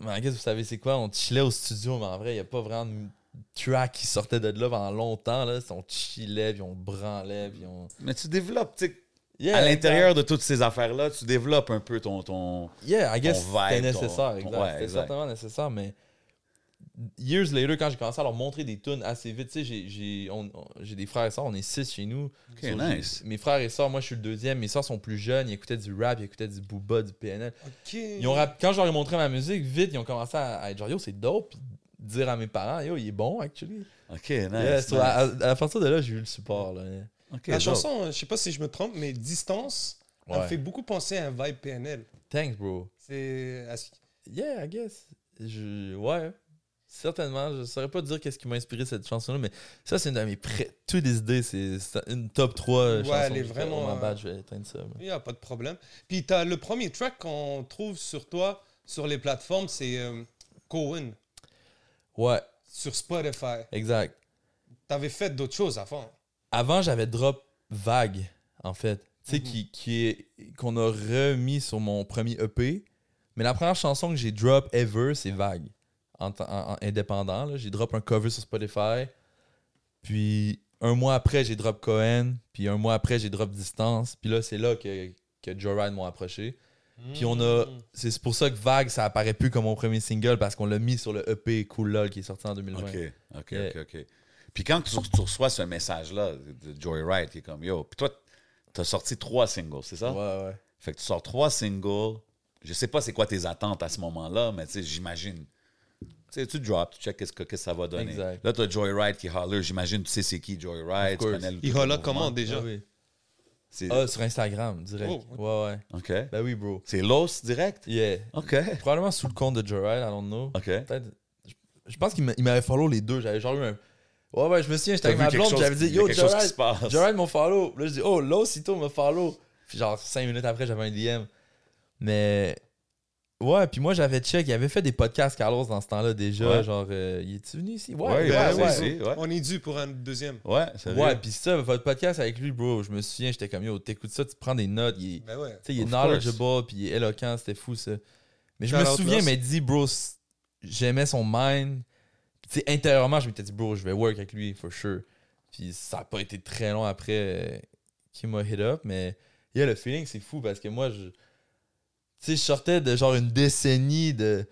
Mais I guess vous savez c'est quoi? On chillait au studio, mais en vrai, il n'y a pas vraiment de track qui sortait de là pendant longtemps. Là. On chillait, puis on branlait, puis on... Mais tu développes, tu sais, Yeah, à l'intérieur de toutes ces affaires-là, tu développes un peu ton. ton... Yeah, I guess c'était nécessaire, ton- exact. ouais, c'était exact. certainement nécessaire, mais years later, quand j'ai commencé à leur montrer des tunes assez vite, tu sais, j'ai- j'ai on- on- j'ai des frères et sœurs, on est six chez nous. Ok, So, nice. Mes frères et sœurs, moi je suis le deuxième, mes sœurs sont plus jeunes, ils écoutaient du rap, ils écoutaient du booba, du PNL. Ok. Ils ont rap- Quand je leur ai montré ma musique, vite, ils ont commencé à, à être genre, yo, c'est dope, puis dire à mes parents, yo, il est bon, actually. Ok, nice. Yeah, so, nice. à, à partir de là, j'ai eu le support. Là. Ok, La dope. chanson, je sais pas si je me trompe, mais Distance, elle me Ouais. fait beaucoup penser à un vibe PNL. Thanks, bro. C'est. Yeah, I guess. Je... Ouais. Certainement. Je saurais pas dire qu'est-ce qui m'a inspiré cette chanson-là, mais ça, c'est une de mes pré... Toutes les idées. C'est une top 3 Ouais, chansons. elle est fait. vraiment, Oh bad, euh, je vais éteindre ça. Il n'y a pas de problème. Puis as le premier track qu'on trouve sur toi, sur les plateformes, c'est euh, Cohen, Ouais, sur Spotify. exact. Tu avais fait d'autres choses avant. Avant, j'avais drop Vague, en fait. Tu sais, Mhm. qui, qui est qu'on a remis sur mon premier EP. Mais la première chanson que j'ai drop ever, c'est Vague. En, t- en- en indépendant, là. j'ai drop un cover sur Spotify. Puis un mois après, j'ai drop Cohen. Puis un mois après, j'ai drop Distance. Puis là, c'est là que, que Joyride m'ont approché. Puis on a. Mm. C'est pour ça que Vague, ça apparaît plus comme mon premier single parce qu'on l'a mis sur le EP Cool LOL qui est sorti en 2020. OK, OK, Yeah. OK, OK. Puis quand tu, tu reçois ce message-là de Joyride qui est comme Yo, puis toi, t'as sorti trois singles, c'est ça? Ouais, ouais. Fait que tu sors trois singles. Je sais pas c'est quoi tes attentes à ce moment-là, mais tu sais, j'imagine. Tu sais, tu drop, tu check qu'est-ce que, qu'est-ce que ça va donner. Exact. Là, t'as Joyride qui holler. J'imagine, tu sais c'est qui Joyride. Tu connais le Il mouvement. comment déjà? Ah oui. C'est, Ah, sur Instagram, direct. Oh, Ouais, ouais. OK. Ben oui, bro. C'est Los direct? Yeah. OK. Probablement sous le compte de Joyride, I don't know. OK. Peut-être. je- pense qu'il m'a- il m'avait follow les deux. J'avais genre eu un. Ouais, ouais, je me souviens, j'étais T'as avec vu ma quelque blonde, chose- j'avais dit, il yo, quelque chose qui Jared, se passe. Jared m'a follow. Là, je dis, oh, Losito m'a follow. Puis genre, cinq minutes après, j'avais un DM. Mais, ouais, puis moi, j'avais check, il avait fait des podcasts, Carlos, dans ce temps-là déjà. Ouais. Genre, euh, il est-tu venu ici? Ouais, Ouais, ouais, ben, ouais. ouais, c'est- ouais. On est dû pour un deuxième. Ouais, sérieux. Ouais, puis ça, votre podcast avec lui, bro, je me souviens, j'étais comme, yo, t'écoutes ça, tu prends des notes, il est, Ben il est knowledgeable, puis il est éloquent, c'était fou, ça. Mais je me souviens, mais dit, bro, j'aimais son mind. Tu sais, intérieurement, je m'étais dit, bro, je vais work avec lui, for sure. Puis ça a pas été très long après euh, qu'il m'a hit up, mais yeah, le feeling, c'est fou parce que moi, je. Tu sais, je sortais de genre une décennie de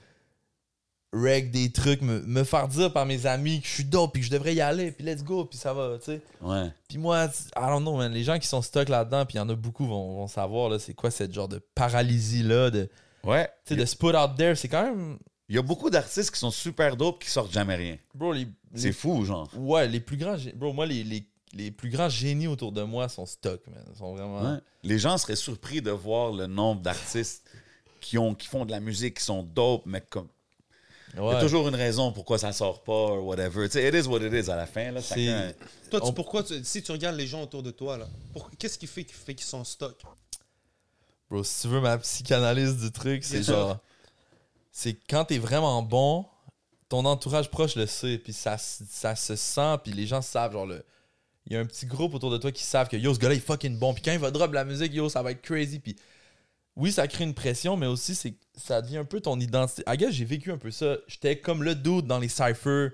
reg des trucs, me, me faire dire par mes amis que je suis dope puis que je devrais y aller, puis let's go, puis ça va, tu sais. Ouais. Puis moi, I don't know, man, les gens qui sont stuck là-dedans, puis il y en a beaucoup vont, vont savoir, là, c'est quoi cette genre de paralysie-là, de, Ouais. tu sais, de se put out there, c'est quand même. Il y a beaucoup d'artistes qui sont super dope qui sortent jamais rien. Bro, les. C'est fou, genre. Ouais, les plus grands. Bro, moi, les, les, les plus grands génies autour de moi sont stuck, man. Ils sont vraiment. Ouais. Les gens seraient surpris de voir le nombre d'artistes qui, ont, qui font de la musique, qui sont dope, mais comme. Il y a toujours une raison pourquoi ça sort pas, ou whatever. Tu sais, it is what it is à la fin. Là, chacun- Toi, tu- On- pourquoi, tu- si tu regardes les gens autour de toi, là, pour- qu'est-ce qui fait, qui fait qu'ils sont stock? Bro, si tu veux ma psychanalyse du truc, c'est genre. C'est quand t'es vraiment bon, ton entourage proche le sait, puis ça, ça se sent, puis les gens savent, genre, le. Il y a un petit groupe autour de toi qui savent que yo, ce gars-là, il est fucking bon, puis quand il va drop la musique, yo, ça va être crazy, puis. Oui, ça crée une pression, mais aussi, c'est ça devient un peu ton identité. I guess j'ai vécu un peu ça. J'étais comme le dude dans les cyphers.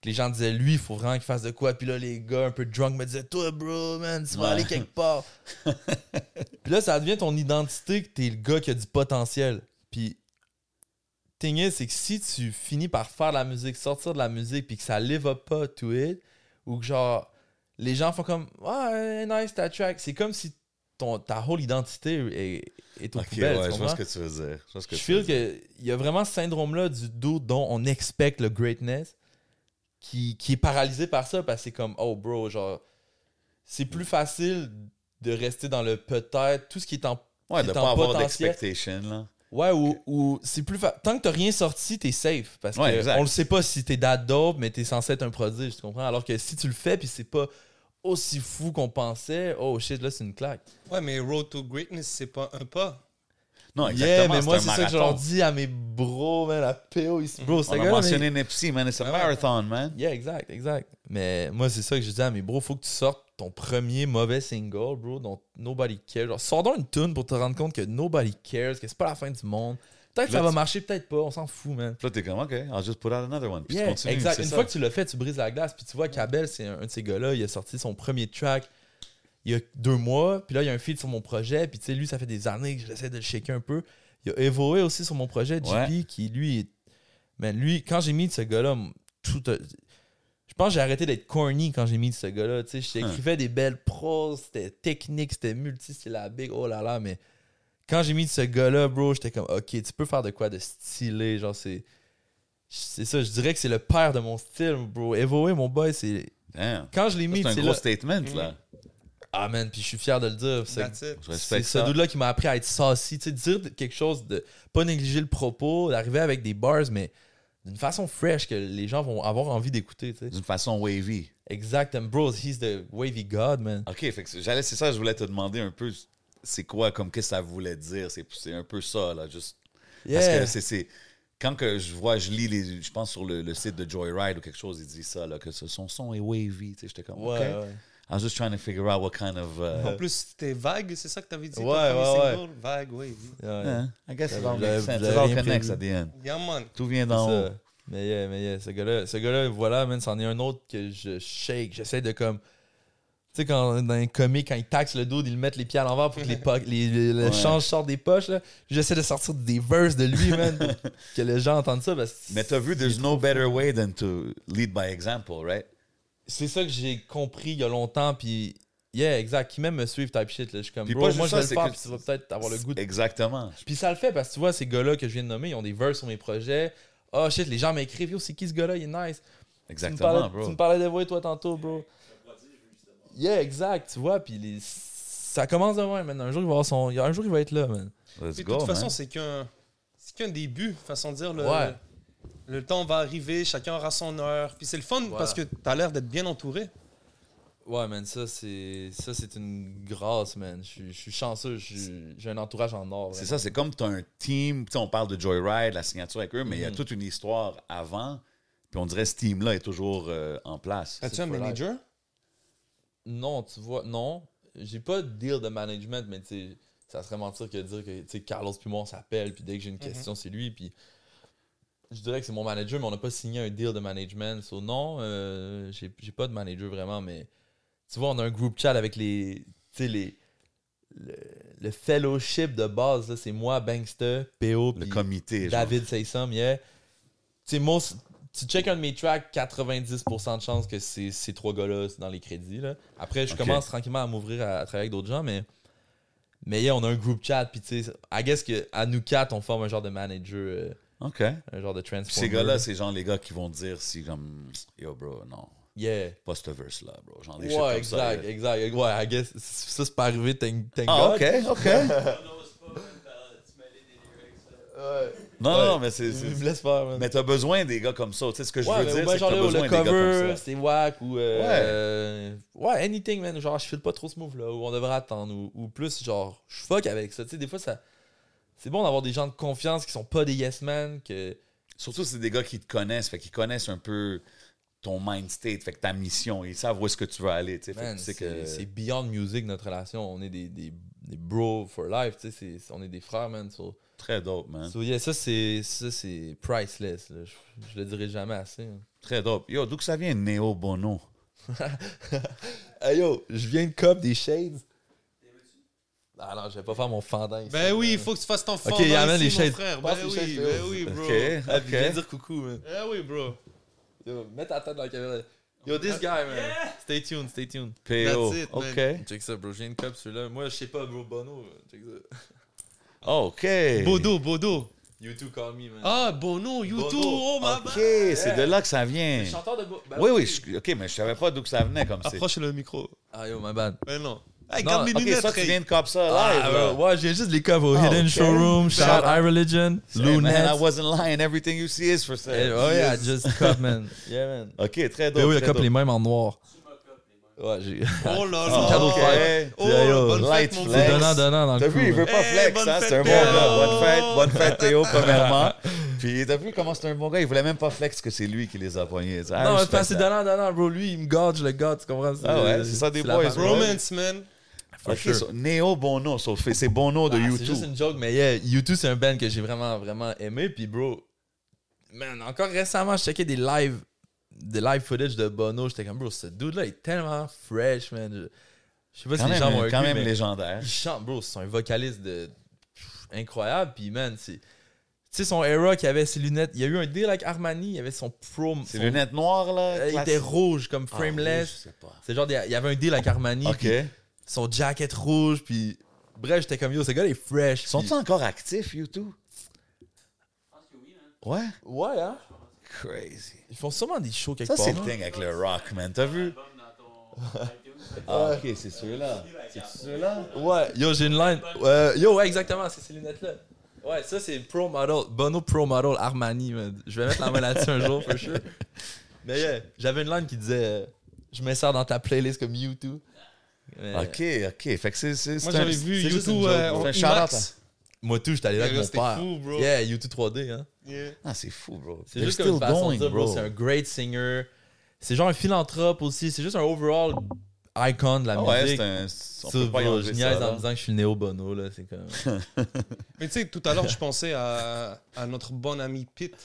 Que les gens disaient, lui, il faut vraiment qu'il fasse de quoi. Puis là, les gars un peu drunk me disaient, toi, bro, man, tu vas Ouais. aller quelque part. Puis là, ça devient ton identité que t'es le gars qui a du potentiel. Puis, thing is, c'est que si tu finis par faire de la musique, sortir de la musique, puis que ça live up pas to it, ou que genre, les gens font comme, ouais, nice ta track, c'est comme si ton, ta whole identité est, est au Ok, poubelle, ouais, je vois ce que tu veux dire. Je vois ce que Je feel qu'il y a vraiment ce syndrome-là du doute dont on expecte le greatness qui, qui est paralysé par ça parce que c'est comme, oh bro, genre, c'est plus facile de rester dans le peut-être, tout ce qui est en. Ouais, de pas avoir d'expectation, là. Ouais, ou, ou c'est plus. fa- Tant que t'as rien sorti, t'es safe. Parce Ouais, que exact. on le sait pas si t'es that dope, mais t'es censé être un prodige, tu comprends? Alors que si tu le fais puis c'est pas aussi fou qu'on pensait, oh shit, là c'est une claque. Ouais, mais Road to Greatness, c'est pas un pas. Non, Yeah, exactement. mais moi un c'est ça que je leur dis à mes bros, man, à PO ici. Bro, c'est On a mentionné Nipsey, man. It's a marathon, man. Yeah, exact, exact. Mais moi, c'est ça que je dis à mes bros, faut que tu sortes ton premier mauvais single, bro, dont nobody cares. Genre, sors donc une tune pour te rendre compte que nobody cares, que c'est pas la fin du monde. Peut-être que ça va marcher, peut-être pas, on s'en fout, man. Là, t'es comme, OK, I'll just put out another one. Puis tu Yeah, continues. exact. Une ça. fois que tu l'as fait, tu brises la glace. Puis tu vois, Cabel, c'est un, un de ces gars-là, il a sorti son premier track il y a deux mois. Puis là, il y a un feed sur mon projet. Puis tu sais, lui, ça fait des années que j'essaie de le shaker un peu. Il y a Evoé aussi sur mon projet, JP, Ouais. qui lui est. Man, lui, quand j'ai mis de ce gars-là, tout. a- Je pense que j'ai arrêté d'être corny quand j'ai mis de ce gars-là. Tu sais, j'écrivais des belles proses, c'était technique, c'était multisyllabique, oh là là, mais quand j'ai mis ce gars-là, bro, j'étais comme, ok, tu peux faire de quoi de stylé, genre, c'est. C'est ça, je dirais que c'est le père de mon style, bro. Evoé, mon boy, c'est. Damn. Quand je l'ai mis, C'est un gros là. statement, là. Ah, man, puis je suis fier de le dire. C'est ce dude-là qui m'a appris à être saucy. Tu sais, dire quelque chose de. Pas négliger le propos, d'arriver avec des bars, mais d'une façon fresh que les gens vont avoir envie d'écouter, tu sais. D'une façon wavy. Exactement. Bro, he's the wavy god, man. OK, fait que c'est- j'allais, c'est ça, je voulais te demander un peu, c'est quoi, comme, qu'est-ce que ça voulait dire? C'est, un peu ça, là, juste. Parce Yeah. que c'est, c'est- Quand que je vois, je lis, les, je pense sur le, le site de Joyride ou quelque chose, il dit ça, là, que son son est wavy. Tu sais, j'étais comme, Ouais, OK. ouais. I was just trying to figure out what kind of... uh, En plus, c'était vague, c'est ça que t'avais dit? Ouais, ouais, single? Vague, oui. Ouais. yeah, I guess it all makes sense. It all connects at the end. Yeah, man. Tout vient d'en haut. Mais yeah, mais yeah, ce gars-là, ce gars-là, voilà, man, c'en est un autre que je shake. J'essaie de comme. Tu sais, quand dans un comique, quand ils taxent le dos, ils le mettent les pieds à l'envers pour que les, po- les, les- le Ouais. change sorte des poches. là. J'essaie de sortir des verses de lui, man, pour que les gens entendent ça. Parce que Mais t'as vu, there's no better way than to lead by example, right? c'est ça que j'ai compris il y a longtemps. Puis, yeah, exact. Qui même me suivent, type shit. Là. Je suis comme, Puis bro, pas moi, je vais le faire, puis tu vas peut-être avoir le goût de Exactement. Puis ça le fait parce que tu vois, ces gars-là que je viens de nommer, ils ont des verses sur mes projets. Oh shit, les gens m'écrivent, yo, c'est qui ce gars-là, il est nice. Tu me Exactement, bro. tu me parlais d'Evoy, toi, tantôt, bro. Yeah, exact, tu vois, puis les- ça commence de même, man. Un jour, il va avoir son... il y a un jour, il va être là, man. Let's Puis de toute façon, c'est qu'un c'est qu'un début, façon de dire. Le, Ouais. Le temps va arriver, chacun aura son heure. Puis c'est le fun Voilà. parce que t'as l'air d'être bien entouré. Ouais, man, ça, c'est ça c'est une grâce, man. Je suis- chanceux. J'ai un entourage en or. C'est ça, c'est comme tu as un team. Tu sais, on parle de Joyride, la signature avec eux, mais il y a Mhm. toute une histoire avant. Puis on dirait que ce team-là est toujours euh, en place. As-tu un manager? Non, tu vois, non. J'ai pas de deal de management, mais tu sais, ça serait mentir que de dire que tu sais, Carlos puis moi on s'appelle, puis dès que j'ai une question, c'est lui. Puis je dirais que c'est mon manager, mais on n'a pas signé un deal de management. So, non, euh, j'ai j'ai pas de manager vraiment, mais tu vois, on a un group chat avec les. Tu sais, les. Le, le fellowship de base, là, c'est moi, Bankster, PO, Le comité. David Say Some, yeah. Tu sais, tu check un de mes tracks, 90% de chances que c'est ces trois gars-là c'est dans les crédits. Là. Après, je commence tranquillement à m'ouvrir à, à travailler avec d'autres gens, mais. Mais yeah, on a un group chat, puis tu sais, I guess que à nous quatre, on forme un genre de manager, euh, OK. un genre de transformer. ces gars-là, c'est genre les gars qui vont dire si, comme, yo, bro, non, Yeah. pas ce verse-là, bro. Genre des shit Ouais, comme ça. exact, exact. Ouais, I guess, ça, c'est pas arrivé, thank, thank Ah, God. OK, OK. Ouais. Non, Ouais. non, mais c'est. me laisse faire, man. Mais t'as besoin des gars comme ça. Tu sais, ce que je ouais, veux mais dire, c'est que t'as besoin le des gars cover, comme ça. c'est whack ou euh, ouais. anything man, genre je file pas trop smooth là ou on devrait attendre ou, ou plus genre je fuck avec ça, tu sais des fois ça c'est bon d'avoir des gens de confiance qui sont pas des yes man que Surtout, c'est des gars qui te connaissent, fait qu'ils connaissent un peu ton mind state, fait que ta mission, ils savent où est-ce que tu veux aller. tu sais, c'est que... beyond music notre relation, on est des, des, des bros for life, tu sais on est des frères man. So, Très dope, man. so, yeah, ça c'est ça c'est priceless là. Je, je le dirai jamais assez. hein. Très dope. Yo, d'où que ça vient, Néo Bono? Hey yo, je viens de cop des shades. Ah non, je vais pas faire mon fendant ici. Ben oui, il faut que tu fasses ton fort. Ok, il amène les shades. frère. Passe Ben les oui, shades, ben oui, bro. OK, Ah, puis viens OK. dire coucou, man. Ben oui, bro. Yo, mets ta tête dans la caméra. Yo, this guy, man. Stay tuned, stay tuned. PO. That's it, man. OK. Check ça, bro. Je viens de cop celui-là. Moi, je sais pas, bro. Bono. Check ça. OK. Bodo, Bodo. You too call me, man. Ah, Bono, YouTube. Bono. Oh, ma OK, c'est de là que ça vient. Le chanteur de Bo- ben Oui, oui, je- OK, mais je savais pas d'où que ça venait comme c'est. Approche le micro. Ah, yo, my bad. Ben non. Hey, Non, garde les OK, lunettes, ça, tu viens de cop ça Ah, live, bro. Ouais, j'ai juste les covers au Ah, Hidden. Showroom, shout out iReligion, Hey, man, I wasn't lying. Everything you see is for sale. Eh, Oh yeah, just cop, man. Yeah, man. OK, très dope. Ben oui, le dope. les mêmes en noir. Ouais, j'ai. Oh là là. cadeau de OK. fête. Oh, Yo, bonne light fête, flex. C'est donnant, donnant dans le T'as coup. vu, il veut pas Hey, flex, bonne hein? C'est un bon gars. Bonne fête, bonne fête, Théo, premièrement. Puis t'as vu comment c'est un bon gars? Il voulait même pas flex que c'est lui qui les a poignés. Ah, Non, mais c'est that. donnant, donnant, bro. Lui, il me garde, je le garde, tu comprends? Ah ouais, c'est ça des boys, bro. Romance, man. For Ok, sure. so, Néo Bono, so, c'est Bono de Ah, C'est YouTube. juste une joke, mais yeah, U2, c'est un band que j'ai vraiment, vraiment aimé. Puis, bro, man, encore récemment, je checkais des live, des live footage de Bono. J'étais comme, bro, ce dude-là est tellement fresh, man. Je, je sais pas Quand si les gens vont même, quand même mais légendaire. il chante, bro, c'est un vocaliste de pff, incroyable. Puis, man, c'est. Tu sais, son era qui avait ses lunettes. Il y a eu un deal avec Armani, il avait son pro. Son- lunettes noires, là. Euh, il était rouge, comme Ah, frameless. sais pas. c'est genre, il y avait un deal avec Armani. Son jacket rouge, puis. Bref, j'étais comme yo, ce gars est fresh. Sont-ils puis- encore actifs, YouTube? Ouais? Ouais, hein? Crazy. Ils font sûrement des shows quelque Ça, part. c'est le thing avec le rock, man. T'as vu? Ah, ok, c'est ceux-là. C'est ceux-là? Ouais, yo, j'ai une line. Euh, yo, ouais, exactement, c'est ces lunettes-là. Ouais, ça, c'est Pro Model. Bono Pro Model Armani, man. Je vais mettre la main là-dessus un jour, for sure. Mais yeah, j'avais une line qui disait euh, Je m'insère dans ta playlist comme YouTube. Mais, Ok, ok. Fait que c'est. c'est- Moi, j'avais vu YouTube euh. Moi, tout, j'étais allé là avec mon père. fou, bro. Yeah, YouTube 3D, hein. Yeah. Ah, c'est fou, bro. C'est juste comme une façon going, de dire, bro, bro. c'est un great singer. C'est genre un philanthrope aussi. C'est juste un overall icon de la ouais, musique. c'est un. On peut pas bro, je niaise en disant que je suis Néo Bono, là. C'est comme. Mais tu sais, tout à l'heure, je pensais à, à notre bon ami Pete.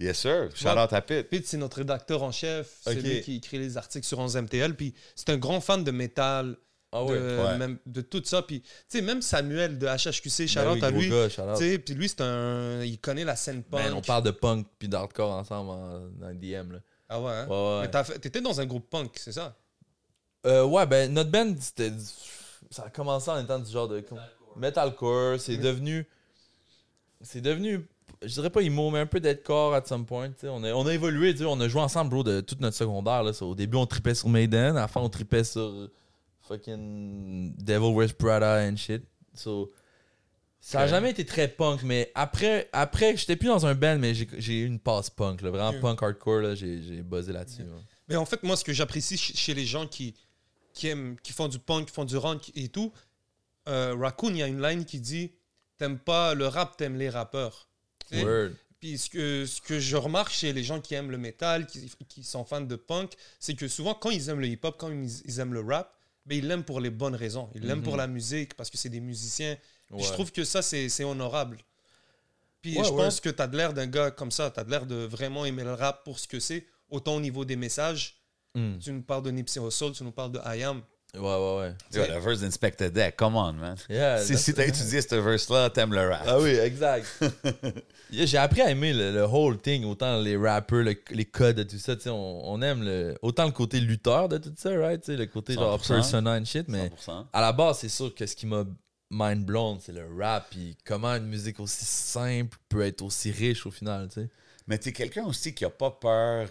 Yes, sir. Shout out à Pete. Pete, c'est notre rédacteur en chef. C'est Ok. lui qui écrit les articles sur 11MTL. Puis c'est un grand fan de métal, Ah de, ouais. Même, de tout ça. Puis tu sais, même Samuel de HHQC, shout Ben out oui, à lui. puis lui, c'est un. Il connaît la scène punk. Man, on parle de punk puis d'hardcore ensemble en- dans le DM. Là. Ah ouais, hein? Ouais, ouais. Mais t'étais dans un groupe punk, c'est ça? Euh, ouais, ben notre band, c'était. Ça a commencé en étant du genre de. comme- Metalcore. C'est devenu. C'est devenu. Je dirais pas emo, mais un peu deadcore at some point. tu sais. On a, on a évolué, tu sais, on a joué ensemble, bro, de toute notre secondaire. Là. Au début, on tripait sur Maiden. À la fin, on tripait sur fucking Devil Wears Prada and shit. So, Ça a jamais été très punk, mais après, après j'étais plus dans un band, mais j'ai eu une passe punk, là, vraiment punk hardcore, là, j'ai buzzé là-dessus. ouais. Mais en fait, moi, ce que j'apprécie ch- chez les gens qui, qui aiment, qui font du punk, qui font du rock et tout, euh, Raccoon, il y a une line qui dit T'aimes pas le rap, t'aimes les rappeurs. Word. Puis ce que, ce que je remarque chez les gens qui aiment le métal, qui, qui sont fans de punk, c'est que souvent, quand ils aiment le hip-hop, quand ils, ils aiment le rap, ben, ils l'aiment pour les bonnes raisons. Ils l'aiment Mhm. pour la musique, parce que c'est des musiciens. Ouais. Je trouve que ça, c'est honorable. Puis Ouais, je ouais. pense que tu as de l'air d'un gars comme ça. Tu as de l'air de vraiment aimer le rap pour ce que c'est. Autant au niveau des messages. Mm. Tu nous parles de Nipsey Hussle, tu nous parles de I Am. Ouais, ouais, ouais. Yo, le verse d'Inspector Deck, come on, man. Yeah, si si t'as étudié ce verse-là, t'aimes le rap. Ah oui, exact. Yeah, J'ai appris à aimer le, le whole thing, autant les rappers, le- les codes de tout ça. tu sais, On, on aime le, autant le côté lutteur de tout ça, right? tu sais, Le côté genre 100%. persona and shit. Mais 100%. à la base, c'est sûr que ce qui m'a mind blown, c'est le rap. Puis comment une musique aussi simple peut être aussi riche au final. tu sais. Mais t'es quelqu'un aussi qui a pas peur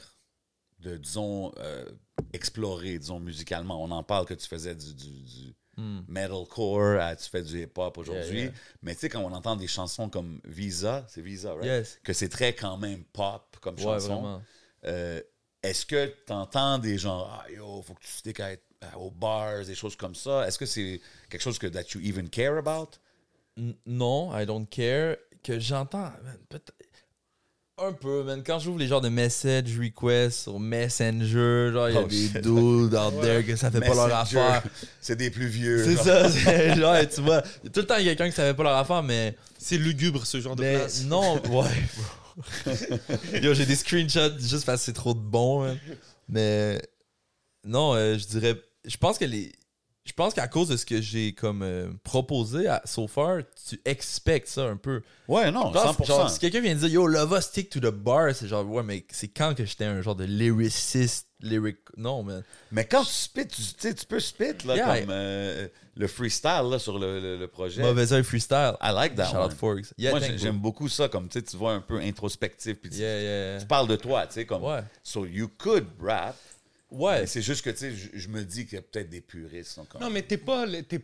de, disons, euh, explorer, disons, musicalement. On en parle que tu faisais du, du, du Hmm. metalcore, à- tu fais du hip-hop aujourd'hui. Yeah, yeah. Mais tu sais, quand on entend des chansons comme Visa, c'est Visa, right? Yes. Que c'est très quand même pop comme Ouais, chanson. Euh, Est-ce que tu entends des gens, ah yo, faut que tu sticks à être- à- aux bars, des choses comme ça? Est-ce que c'est quelque chose que that you even care about? Non, I don't care. Que j'entends. Un peu, man. Quand j'ouvre les genres de message requests sur Messenger, genre, il y a Oh, des shit. dudes out there que ça fait pas leur affaire. C'est des plus vieux. C'est ça, c'est genre, tu vois. il y a Tout le temps, il y a quelqu'un qui savait pas leur affaire, mais. C'est lugubre, ce genre de place. non, ouais. Yo, j'ai des screenshots juste parce que c'est trop de bon, man. Mais. Non, euh, je dirais. Je pense que les. Je pense qu'à cause de ce que j'ai comme euh, proposé à so far, tu expectes ça un peu. Ouais, non, Je pense, 100%. genre, si quelqu'un vient de dire Yo, Lova stick to the bar, c'est genre, ouais, mais c'est quand que j'étais un genre de lyriciste, lyric. Non, man. Mais quand tu spit, tu, tu sais, tu peux spit là, Yeah. comme euh, le freestyle là, sur le, le- le projet. Mauvais oeil freestyle. I like that Shout out one. Forks. Yeah, Moi, j'aime beaucoup ça, comme tu sais, tu vois un peu introspectif, puis tu, Yeah, yeah. tu parles de toi, tu sais, comme. Ouais. So you could rap. Ouais. C'est juste que, tu sais, je, me dis qu'il y a peut-être des puristes. donc, Non, mais t'es pas, t'es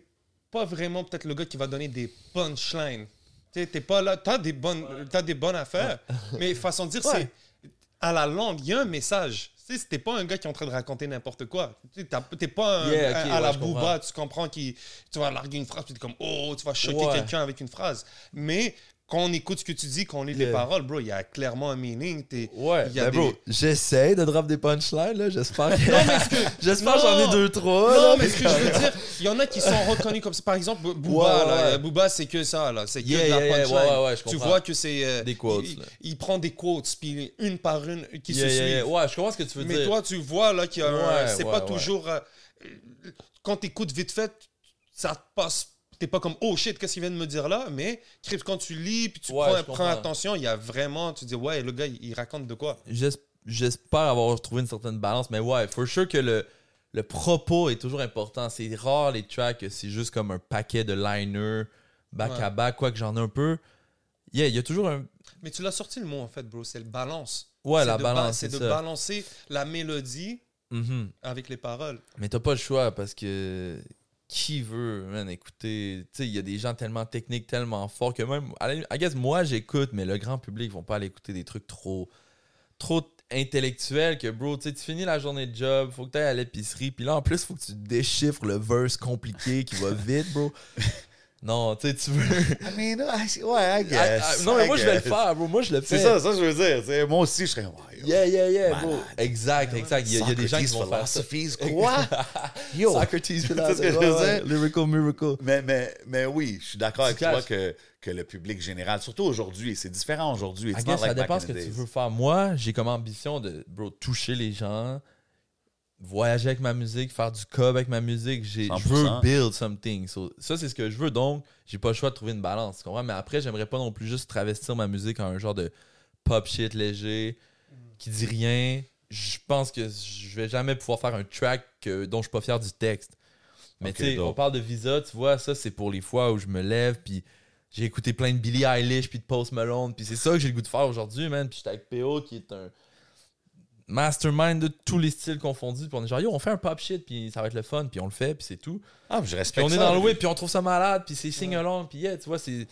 pas vraiment peut-être le gars qui va donner des punchlines. Tu sais, T'es pas là. T'as des bonnes, t'as des bonnes affaires, mais façon de dire, Ouais. c'est à la longue, il y a un message. Tu sais, T'es pas un gars qui est en train de raconter n'importe quoi. T'as- T'es pas un- Yeah, à, à ouais, la booba, comprends. tu comprends, qui, tu vas larguer une phrase, puis t'es comme, oh, tu vas choquer quelqu'un avec une phrase. Mais quand on écoute ce que tu dis, quand on lit les Yeah. paroles, bro, il y a clairement un meaning. T'es- Ouais, y a ben des- bro, j'essaie de drop des punchlines, là, j'espère que... mais ce que- j'espère que j'en ai Non. deux, trois, Non, là. mais ce que je veux dire, il y en a qui sont reconnus comme ça. Par exemple, Bo- Booba, Ouais, là, ouais. Booba, c'est que ça, là. C'est que Yeah, de la yeah, punchline. ouais, ouais, ouais, je tu vois que c'est. euh, Des quotes, Il, prend des quotes, puis une par une qui se suivent. Ouais, je comprends ce que tu veux Mais dire. toi, tu vois là qu'il y a un- Ouais, C'est pas toujours. euh, quand tu écoutes vite fait, ça te passe. T'es pas comme oh shit, qu'est-ce qu'il vient de me dire là? Mais Crips, quand tu lis, puis tu Ouais, prends, attention, il y a vraiment. Tu dis ouais, le gars, il, il raconte de quoi? J'es- J'espère avoir trouvé une certaine balance, mais ouais, for sure que le, le propos est toujours important. C'est rare les tracks c'est juste comme un paquet de liners back Ouais. à back, quoi que j'en ai un peu. Yeah, il y a toujours un. Mais tu l'as sorti le mot en fait, bro, c'est le balance. Ouais, la balance, C'est de balancer la mélodie Mhm. avec les paroles. Mais t'as pas le choix parce que qui veut, man, écouter. Tu il y a des gens tellement techniques, tellement forts que même. I guess moi j'écoute, mais le grand public vont pas aller écouter des trucs trop. trop intellectuels que, bro, tu tu finis la journée de job, faut que tu ailles à l'épicerie, puis là en plus, faut que tu déchiffres le verse compliqué qui va vite, bro. Non, tu sais, tu veux. I mean, I- ouais, I guess. Non, mais moi je vais le faire, bro. Moi je le fais. C'est ça, ça je veux dire. Moi aussi, je serais. ouais, yo, Yeah, yeah, yeah, bro. Exact, exact. Il y, a- il y a des gens qui vont faire ça. quoi? Yo! Socrates, C'est ce que je veux dire. Lyrical miracle. Mais, mais, mais oui, je suis d'accord avec toi que, que le public général, surtout aujourd'hui, c'est différent aujourd'hui. I guess, like ça dépend in ce que tu veux faire. Moi, j'ai comme ambition de bro, toucher les gens, voyager avec ma musique, faire du cob avec ma musique. J'ai- Je 100%. veux build something. So, ça, c'est ce que je veux. Donc, j'ai pas le choix de trouver une balance. Tu comprends? Mais après, j'aimerais pas non plus juste travestir ma musique en un genre de pop shit léger qui dit rien. Je pense que je vais jamais pouvoir faire un track que- dont je suis pas fier du texte. Mais tu sais, on parle de Visa, tu vois, ça c'est pour les fois où je me lève puis j'ai écouté plein de Billie Eilish puis de Post Malone puis c'est ça que j'ai le goût de faire aujourd'hui, man. Puis j'étais avec PO qui est un mastermind de tous les styles confondus. Puis on est genre, yo, on fait un pop shit puis ça va être le fun puis on le fait puis c'est tout. Ah, je Puis respecte on est ça. dans le whip puis on trouve ça malade puis c'est sing along puis yeah, tu vois, c'est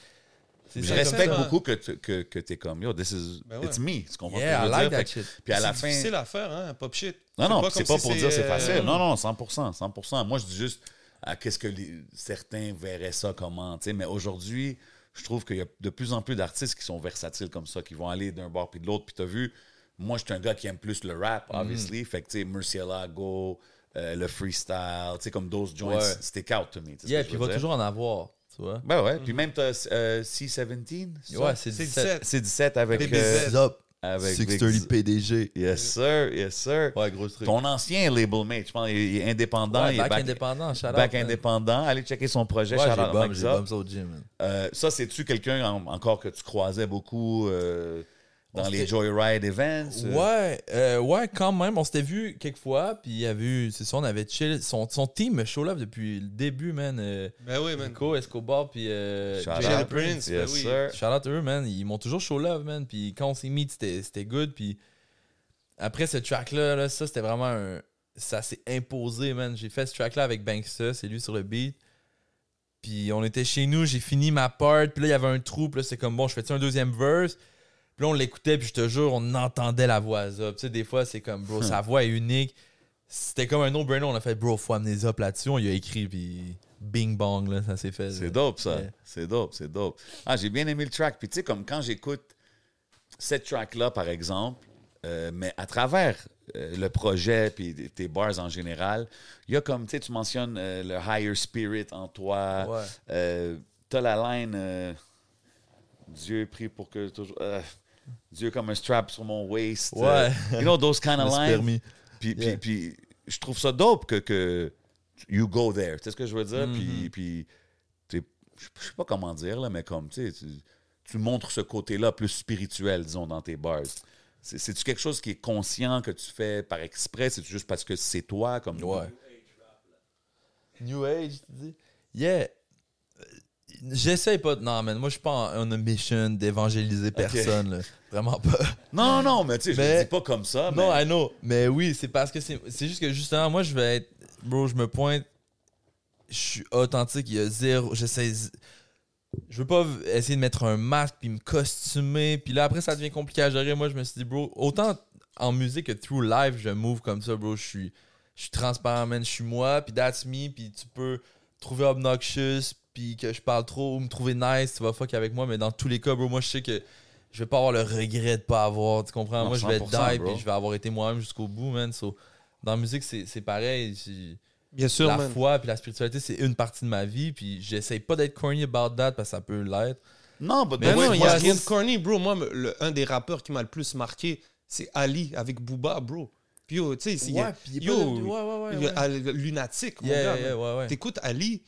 C'est Je respecte beaucoup que, tu- que, que t'es comme, yo, this is, Ben ouais. it's me. Tu comprends Yeah, ce que je veux like dire? that Fait que- shit. Puis à la C'est fin. difficile à faire, hein, pop shit. Non, non, c'est pas si pour dire c'est euh, facile. Non, non, 100%, 100%. Moi, je dis juste à qu'est-ce que les- certains verraient ça comment, tu sais. Mais aujourd'hui, je trouve qu'il y a de plus en plus d'artistes qui sont versatiles comme ça, qui vont aller d'un bord puis de l'autre. Puis t'as vu, moi, je suis un gars qui aime plus le rap, Mm. obviously. Fait que, tu sais, Murcielago, euh, le freestyle, tu sais, comme those joints, Ouais. stick out to me. Yeah, puis il va dire? toujours en avoir, tu vois. Ben ouais. Puis même, t'as euh, C17. ça? Ouais, c'est C'est 17. 17. C'est 17 avec. Euh, Up. avec 630 Big- PDG. Yes, sir. Yes, sir. Ouais, gros truc. Ton ancien label mate, je pense, il est indépendant. Ouais, il est back indépendant, shout out, Back man. indépendant. Allez checker son projet. Ouais, shout out Zop. ça au gym, man. Euh, ça, c'est-tu quelqu'un en- encore que tu croisais beaucoup euh, dans les Joyride events? euh? Ouais, euh, ouais, quand même. On s'était vu quelques fois, puis il y a vu, c'est ça, on avait chill. Son, son team me show love depuis le début, man. Euh, Ben oui, man. Nico, Escobar, puis euh, Shout Jay out. Prince. Yes, ben oui. sir. Shout out à eux, man. Ils m'ont toujours show love, man. Puis quand on s'est mis, c'était c'était good. Puis après ce track-là, là, ça, c'était vraiment un. Ça s'est imposé, man. J'ai fait ce track-là avec Banksta, c'est lui sur le beat. Puis on était chez nous, j'ai fini ma part. Puis là, il y avait un trou. Puis là, c'est comme bon, je fais-tu un deuxième verse? Puis là, on l'écoutait, puis je te jure, on entendait la voix Zop. Tu sais, des fois, c'est comme, bro, sa voix est unique. C'était comme un no-brainer. On a fait, bro, faut amener Zop là-dessus. On y a écrit, puis bing bong, là, ça s'est fait. C'est dope, ça. C'est dope, c'est dope. Ah, j'ai bien aimé le track. Puis tu sais, comme quand j'écoute cette track-là, par exemple, euh, mais à travers euh, le projet puis tes bars en général, il y a comme, tu sais, tu mentionnes euh, le higher spirit en toi. Ouais. T'as la line Dieu est pris pour que toujours. euh, Dieu comme un strap sur mon waist. Ouais. euh, you know, those kind of lines. Puis, puis, Yeah. puis je trouve ça dope que, que you go there. Tu sais ce que je veux dire? Mm-hmm. Puis, puis tu sais, je sais pas comment dire, là, mais comme, tu sais, tu, montres ce côté-là plus spirituel, disons, dans tes bars. C'est- C'est-tu quelque chose qui est conscient que tu fais par exprès? C'est juste parce que c'est toi? Comme, Ouais. New Age, tu dis? Yeah. J'essaye pas de. Non, man, moi, je suis pas en, en mission d'évangéliser personne, là. Vraiment pas. Non, non, mais tu sais, je le dis pas comme ça. Non. I know. Mais oui, c'est parce que c'est c'est juste que justement, moi, je vais être. Bro, je me pointe. Je suis authentique. Il y a zéro. J'essaie. Je veux pas essayer de mettre un masque puis me costumer. Puis là, après, ça devient compliqué à gérer. Moi, je me suis dit, bro, autant en musique que through live, je move comme ça, bro. Je suis, je suis transparent, man. Je suis moi. Puis that's me. Puis tu peux trouver obnoxious. Puis que je parle trop ou me trouver nice. Tu vas fuck avec moi. Mais dans tous les cas, bro, moi, je sais que je vais pas avoir le regret de pas avoir. Tu comprends? Non, moi, je vais 100%, die. Puis je vais avoir été moi-même jusqu'au bout, man. So, dans la musique, c'est c'est pareil. Bien sûr, la man. foi puis la spiritualité, c'est une partie de ma vie. Puis j'essaye pas d'être corny about that parce que ça peut l'être. Non, but Mais non, il y a rien de corny, bro. Moi, le- un des rappeurs qui m'a le plus marqué, c'est Ali avec Booba, bro. Puis yo, tu sais, c'est- il y a- est yo, ouais, ouais, ouais, ouais. lunatique, mon Yeah, gars. yeah, ouais, ouais. T'écoutes Ali,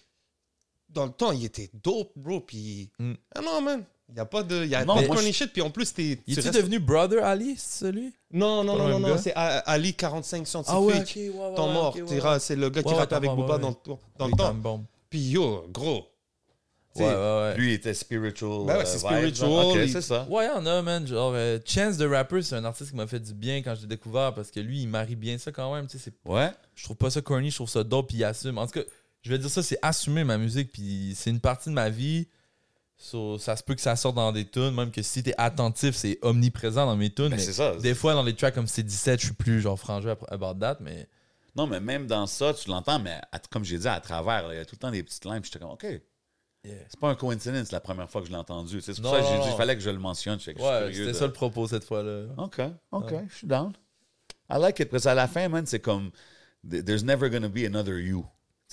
dans le temps, il était dope, bro. Puis. Mm. Ah non, man. Il n'y a pas de, il y a Non, pas de moi, corny je- shit. Puis en plus, t'es. Il est restes- devenu Brother Ali, celui? Non, non, non, non, non. C'est Ali 45 scientifique. Ah ouais, ok, ouais, ouais. Temps ouais, mort. ok, ouais, C'est le gars qui rappait avec Booba dans, le- dans le Les temps. Puis yo, gros. Ouais, ouais, ouais. Lui, il était spiritual. Ben ouais, euh, c'est vibes, spiritual. Ok, il- c'est ça. Ouais, y en a, man. Genre, euh, Chance the Rapper, c'est un artiste qui m'a fait du bien quand je l'ai découvert parce que lui, il marie bien ça quand même. Tu sais, c'est Ouais. je trouve pas ça corny, je trouve ça dope, puis il assume. En tout cas, je vais dire ça, c'est assumer ma musique, puis c'est une partie de ma vie. So, ça se peut que ça sorte dans des tunes, même que si t'es attentif, c'est omniprésent dans mes tunes. Ben, mais ça. des fois, dans les tracks comme C17, je suis plus genre frangé ap- about that, mais Non, mais même dans ça, tu l'entends, mais à- comme j'ai dit, à travers, il y a tout le temps des petites lignes, puis j'étais comme, OK, yeah. c'est pas un coincidence la première fois que je l'ai entendu. C'est pour Non, ça que j'ai dit, fallait que je le mentionne. je Ouais, c'était de- ça le propos cette fois-là. OK, OK, je suis down. I like it. Parce qu'à la fin, man, c'est comme, th- there's never gonna be another you.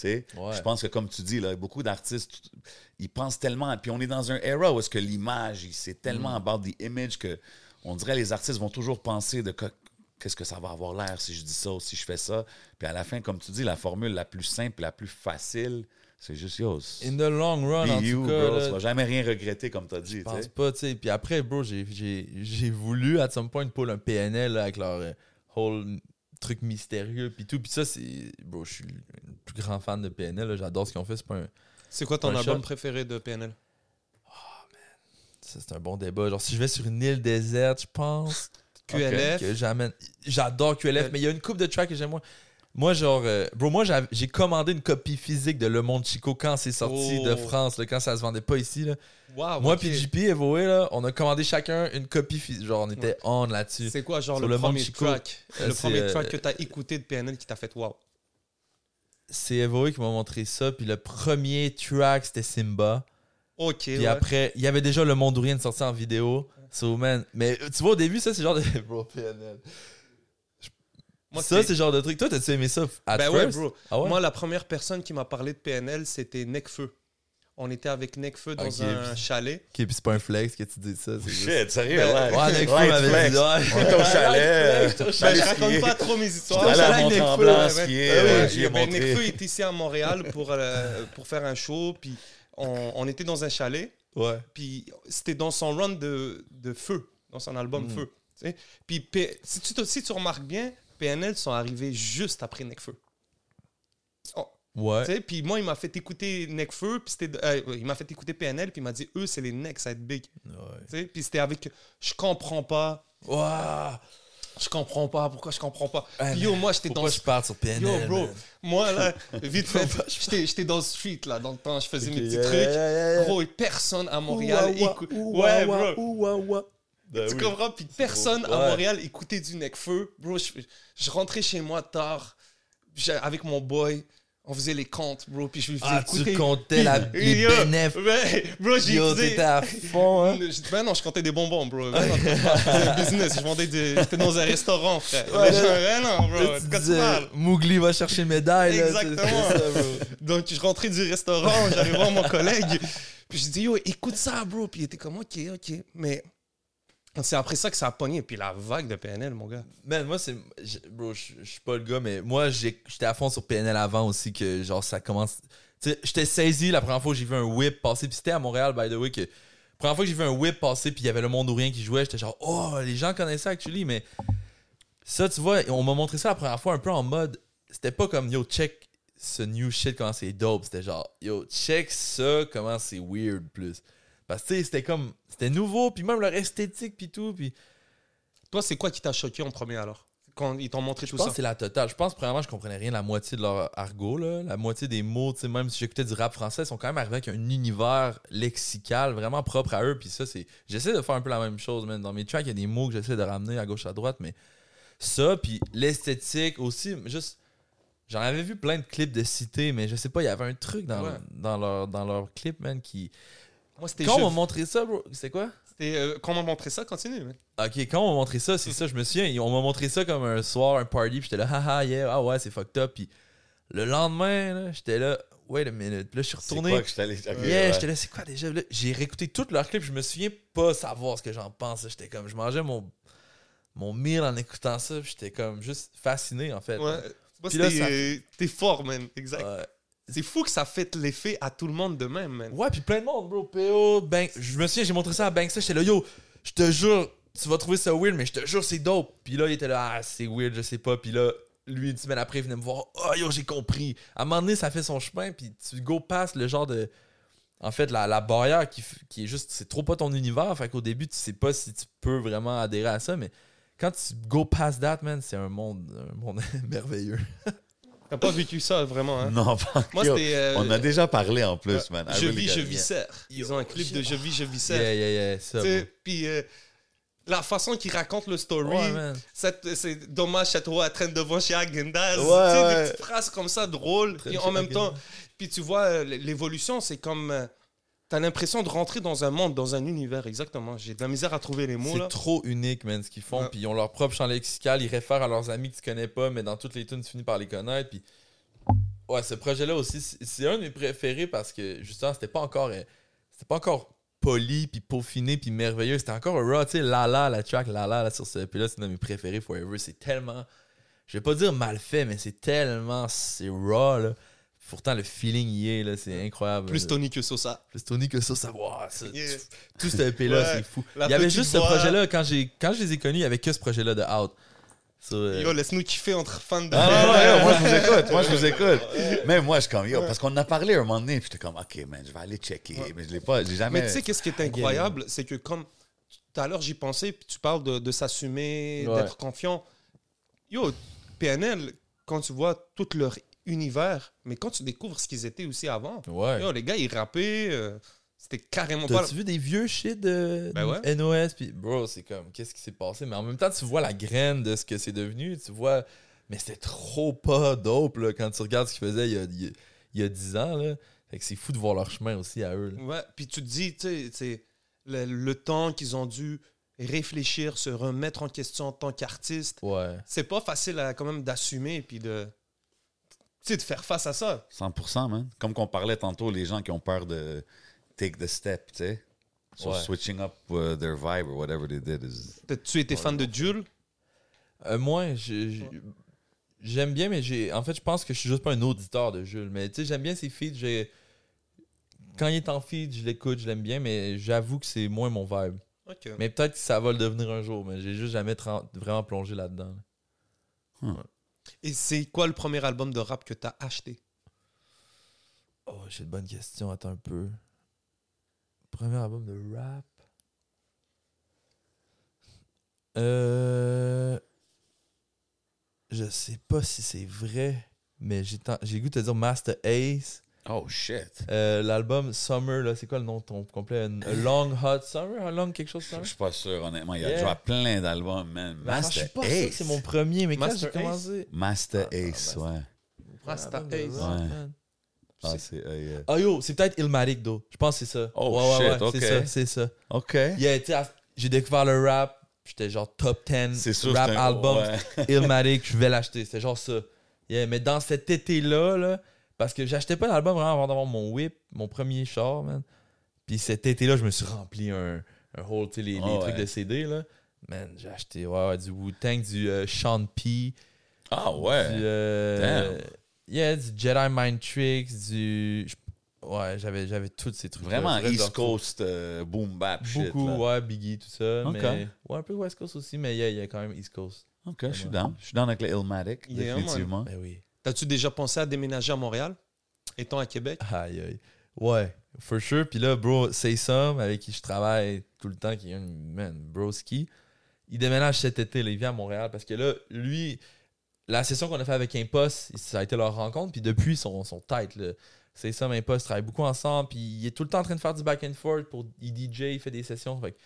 Ouais. je pense que comme tu dis, là, beaucoup d'artistes, ils pensent tellement. Puis on est dans un era où est-ce que l'image, c'est tellement Mm. about the image que on dirait les artistes vont toujours penser de que- qu'est-ce que ça va avoir l'air si je dis ça ou si je fais ça. Puis à la fin, comme tu dis, la formule la plus simple, la plus facile, c'est juste yo. In the long run, en you, tout cas, bro. là, Tu vas jamais rien regretter, comme tu as dit. je pense pas, tu sais. Puis après, bro, j'ai- voulu, à some point, pull un PNL là, avec leur euh, whole truc mystérieux, puis tout. Puis ça, c'est... Bro, je suis le plus grand fan de PNL, j'adore ce qu'ils ont fait, c'est pas un... C'est quoi ton album préféré de PNL Ça, c'est un bon débat. Genre, si je vais sur une île déserte, je pense QLF. que j'amène. J'adore QLF, Ouais. mais il y a une coupe de tracks que j'aime moins. Moi, genre, euh, bro, moi, j'ai commandé une copie physique de Le Monde Chico quand c'est sorti Oh. de France, là, quand ça se vendait pas ici. Là. Wow, moi, JP et Voé, là, on a commandé chacun une copie physique. Genre, on était on là-dessus. C'est quoi, genre, le, premier Chico, track? Euh, Le premier euh, track que t'as écouté de PNL qui t'a fait wow. C'est Evoé qui m'a montré ça. Puis le premier track, c'était Simba. Ok, Puis ouais. après, il y avait déjà Le Monde Rien de sortir en vidéo. So, man. Mais tu vois, au début, ça, c'est genre de. Bro, PNL. Moi, ça, c'est genre de truc. Toi, t'as-tu aimé ça at Ben ouais, first? bro. Ah ouais? Moi, la première personne qui m'a parlé de PNL, c'était Necfeu. On était avec Necfeu dans un puis- chalet. Ok, puis c'est pas un flex que tu dis ça. juste- Shit, sérieux, Ben, ouais. Ouais, Light m'avait dit. ouais. On était au chalet. Ben, je raconte pas trop mes histoires. J'étais allé à Mont-Tremblant Necfeu, skier, ouais. euh. Necfeu est ici à Montréal pour, euh, pour faire un show. Puis on, on était dans un chalet. Ouais. Puis c'était dans son run de, de Feu, dans son album Mm. Feu. tu sais. Puis P- si tu, si tu remarques bien, PNL sont arrivés juste après Necfeu. Oh, Ouais. Puis moi, il m'a fait écouter Necfeu, puis c'était, euh, il m'a fait écouter PNL, puis il m'a dit, eux, c'est les Necks à être big. Puis c'était avec, je comprends pas, Ouah. je comprends pas, pourquoi je comprends pas? Puis yo, moi, j'étais dans Pourquoi je parle sur PNL? Yo, bro, man? moi, là, vite fait, j'étais j'étais dans le street, là, dans le temps, je faisais mes petits Yeah, trucs. yeah. Gros, et personne à Montréal écoute. Ouais, bro. Ben tu oui. comprends? Puis personne à Ouais. Montréal écoutait du Necfeu. Bro, je, je rentrais chez moi tard, avec mon boy, on faisait les comptes, bro, puis je lui faisais Ah, écouter. tu comptais la, les Yo. Ouais, bro, j'ai Yo, t'étais à fond, hein? Ben non, je comptais des bonbons, bro. Ben non, je business, je vendais des... J'étais dans un restaurant, frère. Ouais, Ben, ben non, bro, tu va chercher une médaille. Exactement. c'est ça, bro. Donc, je rentrais du restaurant, j'allais voir mon collègue. Puis je dis, yo, écoute ça, bro. Puis il était comme, ok, ok. Mais c'est après ça que ça a pogné. Puis la vague de PNL, mon gars. Man, moi, c'est. Bro, je suis pas le gars, mais moi, j'étais à fond sur PNL avant aussi, que genre, ça commence. Tu sais, j'étais saisi la première fois que j'ai vu un whip passer, puis c'était à Montréal, by the way, que. Première fois que j'ai vu un whip passer, puis il y avait le monde ou rien qui jouait, j'étais genre, oh, les gens connaissent ça, actually, mais. Ça, tu vois, on m'a montré ça la première fois un peu en mode. C'était pas comme, yo, check ce new shit, comment c'est dope. C'était genre, yo, check ça, comment c'est weird plus. Parce que, c'était comme. C'était nouveau, puis même leur esthétique, puis tout, puis. Toi, c'est quoi qui t'a choqué en premier alors? Quand ils t'ont montré Je tout pense ça? que c'est la totale. Je pense premièrement, je comprenais rien de la moitié de leur argot, là. la moitié des mots. tu sais, Même si j'écoutais du rap français, ils sont quand même arrivés avec un univers lexical vraiment propre à eux. Puis ça, c'est. J'essaie de faire un peu la même chose, man. Dans mes tracks, il y a des mots que j'essaie de ramener à gauche à droite, mais ça, puis l'esthétique aussi, juste. J'en avais vu plein de clips de cité, mais je sais pas, il y avait un truc dans, Ouais. dans, leur, dans leur clip, man, qui. Moi, c'était Quand on m'a montré ça, bro, c'est quoi? c'était, euh, Quand on m'a montré ça, continue. man. Ok, quand on m'a montré ça, c'est ça, je me souviens, on m'a montré ça comme un soir, un party, puis j'étais là, haha, yeah, ah ouais, c'est fucked up. Puis le lendemain, là, j'étais là, wait a minute. Puis là, je suis C'est retourné. quoi que je suis allé. ok, yeah, ouais. j'étais là, c'est quoi déjà? Là, J'ai réécouté tout leur clip, je me souviens pas savoir ce que j'en pense. là. J'étais comme, je mangeais mon, mon meal en écoutant ça, puis j'étais comme juste fasciné, en fait. Ouais. Moi, Puis là, c'était, euh, T'es fort, man. Exact. Ouais. C'est fou que ça fait l'effet à tout le monde de même, man. Ouais, puis plein de monde, bro. PO, Bank. Je me souviens, j'ai montré ça à Banksta. J'étais là, yo, je te jure, tu vas trouver ça weird, mais je te jure, c'est dope. Puis là, il était là, ah, c'est weird, je sais pas. Puis là, lui, une semaine après, il venait me voir, oh, yo, j'ai compris. À un moment donné, ça fait son chemin, puis tu go past le genre de. En fait, la, la barrière qui, qui est juste, c'est trop pas ton univers. Fait qu'au début, tu sais pas si tu peux vraiment adhérer à ça, mais quand tu go past that, man, c'est un monde, un monde merveilleux. T'as pas vécu ça, vraiment, hein? Non, pas Moi, c'était... euh, On a déjà parlé en plus, man. I Je really vis, je got- viscère. Ils ont un clip de Je vis, je viscère. Yeah, yeah, yeah, ça. Tu sais, bro. Puis euh, la façon qu'il raconte le story, Ouais, c'est dommage, c'est toi à train devant chez Agendas. Ouais, tu sais, ouais. des petites phrases comme ça drôles. Traîne chez en même temps, puis tu vois, euh, l'évolution, c'est comme. T'as l'impression de rentrer dans un monde, dans un univers, exactement. J'ai de la misère à trouver les mots là. C'est trop unique, man, ce qu'ils font. Ouais. Puis ils ont leur propre champ lexical. Ils réfèrent à leurs amis que tu connais pas, mais dans toutes les tunes, tu finis par les connaître. Puis, ouais, ce projet-là aussi, c'est- un de mes préférés parce que, justement, c'était pas encore. euh, C'était pas encore poli, puis peaufiné, puis merveilleux. C'était encore un raw, tu sais, Lala, la track Lala, là, sur ce. Puis là, c'est un de mes préférés, Forever. C'est tellement. Je vais pas dire mal fait, mais c'est tellement. C'est raw, là. Pourtant, le feeling y est, là. C'est incroyable. Plus Tony que Sosa. Plus Tony que ça. wow, ça- Yeah. Tout ce EP-là, Ouais. c'est fou. Il y avait juste ce projet-là, quand, quand je les ai connus, il y avait que ce projet-là de Out. So, euh, Yo, laisse-nous kiffer entre fans de. Ah, ouais, ouais, ouais, moi je vous écoute, moi je vous écoute. Même moi je suis comme yo, parce qu'on en a parlé un moment donné, puis j'étais comme ok man, je vais aller checker, mais je l'ai pas, j'ai jamais. Mais tu sais, qu'est-ce qui est incroyable, c'est que comme tout à l'heure j'y pensais, puis tu parles de, de s'assumer, d'être confiant. Yo, PNL, quand tu vois tout leur univers, mais quand tu découvres ce qu'ils étaient aussi avant, Ouais. yo, les gars, ils rappaient, euh, c'était carrément pas... T'as-tu vu des vieux shit de Ben ouais. de NOS? Puis, bro, c'est comme, qu'est-ce qui s'est passé? Mais en même temps, tu vois la graine de ce que c'est devenu. Tu vois, mais c'était trop pas dope là, quand tu regardes ce qu'ils faisaient il y a, il y a- il y a 10 ans. Là. Fait que c'est fou de voir leur chemin aussi à eux. là. Ouais, puis tu te dis, tu sais, le, le temps qu'ils ont dû réfléchir, se remettre en question en tant qu'artiste, Ouais. c'est pas facile à, quand même d'assumer puis de, tu sais, de faire face à ça. 100%, man. Comme qu'on parlait tantôt, les gens qui ont peur de take the step, tu sais. So Ouais. switching up uh, their vibe or whatever they did is... Tu étais fan de Jules? Euh, moi, j'aime bien, mais j'ai. En fait, je pense que je suis juste pas un auditeur de Jules. Mais tu sais, j'aime bien ses feats. J'ai... Quand il est en feed, je l'écoute, je l'aime bien, mais j'avoue que c'est moins mon vibe. Ok. Mais peut-être que ça va le devenir un jour, mais j'ai juste jamais vraiment plongé là-dedans. Et c'est quoi le premier album de rap que t'as acheté? Oh, j'ai une bonne question. Attends un peu. Premier album de rap? Euh. Je sais pas si c'est vrai, mais j'ai goût de dire Master Ace. Oh, shit. Euh, L'album Summer, là, c'est quoi le nom de ton complet? A Long Hot Summer? Un long quelque chose Je Summer suis pas sûr, honnêtement. Il y a Yeah. déjà plein d'albums, man. Ben, Je suis Master pas sûr que Ace. c'est mon premier, mais quand Master j'ai Ace? commencé. Master Ah, Ace, Master- ouais. Master Ace. Ouais. man. Ah, c'est... yeah. Ah yo, c'est peut-être Illmatic, though. Je pense que c'est ça. Oh, ouais, ouais, shit, ouais, ok. C'est ça, c'est ça. OK. Yeah, j'ai découvert le rap. J'étais genre top 10 C'est sûr, rap album. ouais. Illmatic, je vais l'acheter. C'était genre ça. Yeah, mais dans cet été-là, là, parce que j'achetais pas d'album vraiment avant d'avoir mon whip, mon premier char, man. Puis cet été-là, je me suis rempli un, un whole, tu sais, les, les Ah trucs ouais. de CD, là. Man, j'ai acheté ouais, ouais, du Wu-Tang, du euh, Sean P, Ah, ouais. du... euh, Damn. yeah, du Jedi Mind Tricks, du... Ouais, j'avais, j'avais tous ces trucs Vraiment East Coast euh, boom bap shit. Beaucoup, là. ouais, Biggie, tout ça. Mais, ouais, un peu West Coast aussi, mais il y a- il y, a quand même East Coast. OK, je suis down. Je suis down avec le Illmatic, Yeah, définitivement. Ben oui. T'as-tu déjà pensé à déménager à Montréal, étant à Québec? Aïe, aïe. Ouais, for sure. Puis là, bro, Say Some, avec qui je travaille tout le temps, qui est un man, broski, il déménage cet été, là, il vient à Montréal parce que là, lui, la session qu'on a fait avec Impost, ça a été leur rencontre, puis depuis, ils sont, sont tight. Là. Say Some, Impost travaillent beaucoup ensemble, puis il est tout le temps en train de faire du back and forth pour il DJ, il fait des sessions. Fait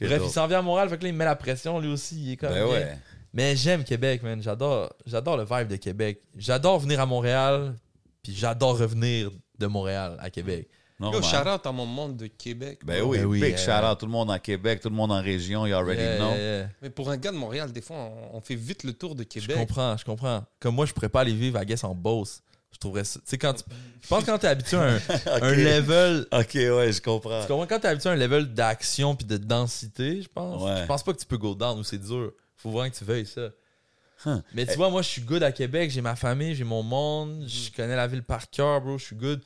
bref, dope. il s'en vient à Montréal, fait que là, il met la pression, lui aussi, il est comme. Ben ouais. Mais j'aime Québec, man. J'adore, j'adore le vibe de Québec. J'adore venir à Montréal, puis j'adore revenir de Montréal à Québec. Yo, Normal. shout out à mon monde de Québec. Ben oui, Ben oui, big euh, shout out tout le monde en Québec, tout le monde en région, you already Yeah, know. yeah, yeah. Mais pour un gars de Montréal, des fois, on, on fait vite le tour de Je Québec. comprends, je comprends. Comme moi, je pourrais pas aller vivre à Guess en Beauce. Je trouverais ça. Tu sais, quand tu. Je pense que quand t'es habitué à un, un level. Ok, ouais, je comprends. Tu comprends? Quand t'es habitué à un level d'action puis de densité, je pense. Ouais. Je pense pas que tu peux go down ou c'est dur. Faut vraiment que tu veuilles ça. Huh. Mais tu vois, moi, je suis good à Québec. J'ai ma famille, j'ai mon monde. Je connais la ville par cœur, bro. Je suis good.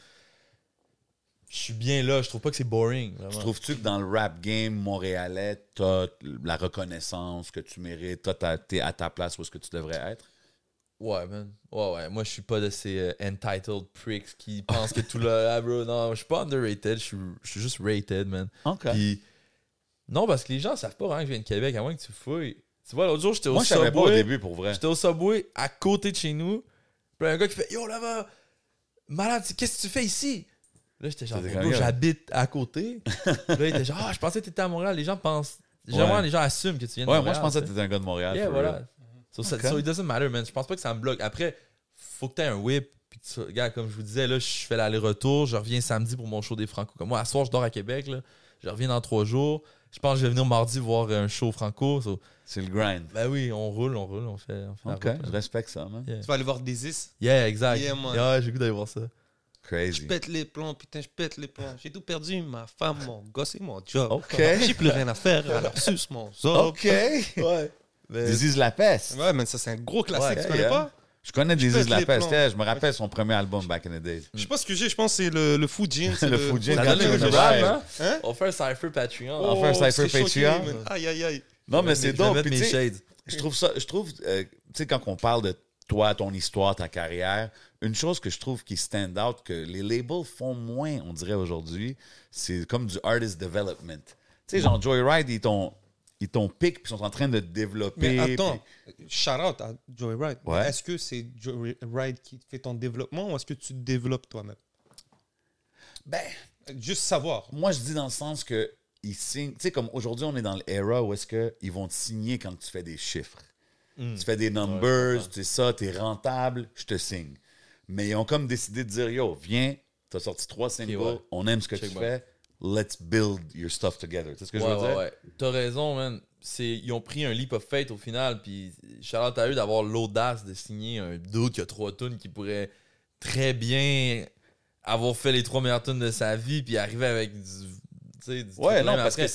Je suis bien là. Je trouve pas que c'est boring. Vraiment. Trouves-tu que dans le rap game montréalais, t'as la reconnaissance que tu mérites, t'as ta- t'es à ta place où est-ce que tu devrais être? Ouais, man. Ouais, ouais. Moi, je suis pas de ces euh, entitled pricks qui pensent que tout le. Ah, bro, non, je suis pas underrated. Je suis, je suis juste rated, man. OK. Puis, non, parce que les gens savent pas vraiment que je viens de Québec, à moins que tu fouilles. Tu vois, l'autre jour, j'étais au Moi, je savais pas au Subway. début, pour vrai. J'étais au Subway à côté de chez nous. Puis, un gars qui fait Yo, là-bas, malade, qu'est-ce que tu fais ici? Là, j'étais genre, T'étais Bro, j'habite à côté. là, il était genre, ah, je pensais que t'étais à Montréal. Les gens pensent. Généralement, Ouais. les gens assument que tu viens de Ouais, Montréal. moi, je pensais que tu sais. t'étais un gars de Montréal. Yeah, for voilà. real. So, ça- so it doesn't matter, man. Je pense pas que ça me bloque. Après, faut que tu aies un whip. Puis, tu- regarde, comme je vous disais, là, je fais l'aller-retour. Je reviens samedi pour mon show des Franco. Comme moi, à soir, je dors à Québec. Là. Je reviens dans trois jours. Je pense que je vais venir mardi voir un show Franco. So, C'est le grind. ben oui, on roule, on roule, on fait, on fait la OK, route, je respecte ça, man. Yeah. Tu vas aller voir des is. Yeah, exact. Yeah, man. Yeah, j'ai goût d'aller voir ça. Je Crazy. pète les plombs, putain, je pète les plombs. J'ai tout perdu, ma femme, mon gosse et mon job. OK. J'ai plus rien à faire, alors suce mon zob. OK. Ouais. Disease La Peste. Ouais, mais ça, c'est un gros classique, Ouais, tu connais yeah. pas? Je connais pète Disease La les Peste. plombs. Yeah, Je me rappelle son premier album back in the days. Je sais pas ce que j'ai, je pense que c'est le, le Fujin. c'est Le Fujin, le in the vibe, vibe. hein? On fait un cypher Patreon. On fait un Oh, cypher Patreon. Aïe, aïe, aïe. Non, mais c'est Je dope. tu je trouve ça, je trouve, euh, tu sais, quand on parle de toi, ton histoire, ta carrière, une chose que je trouve qui stand out, que les labels font moins, on dirait aujourd'hui, c'est comme du artist development. Tu sais, genre Joyride, ils t'ont ils t'ont pick, puis ils sont en train de te développer. Mais attends, puis- shout out à Joey Wright. Ouais. Est-ce que c'est Joey Wright qui fait ton développement ou est-ce que tu te développes toi-même? Ben, Juste savoir. moi, je dis dans le sens que ils signent. Tu sais, comme aujourd'hui, on est dans l'era où est-ce qu'ils vont te signer quand tu fais des chiffres. Hmm. Tu fais des numbers, tu sais ça, t'es rentable, je te signe. Mais ils ont comme décidé de dire Yo, viens, t'as sorti trois singles, ouais. on aime ce que Check tu back. fais, let's build your stuff together. Tu sais ce que je veux ouais, dire? ouais. T'as raison, man. Ils ont pris un leap of faith au final, puis Charlotte à eux d'avoir l'audace de signer un dude qui a trois tunes qui pourrait très bien avoir fait les trois meilleures tunes de sa vie, puis arriver avec du. du Ouais, non, parce après. que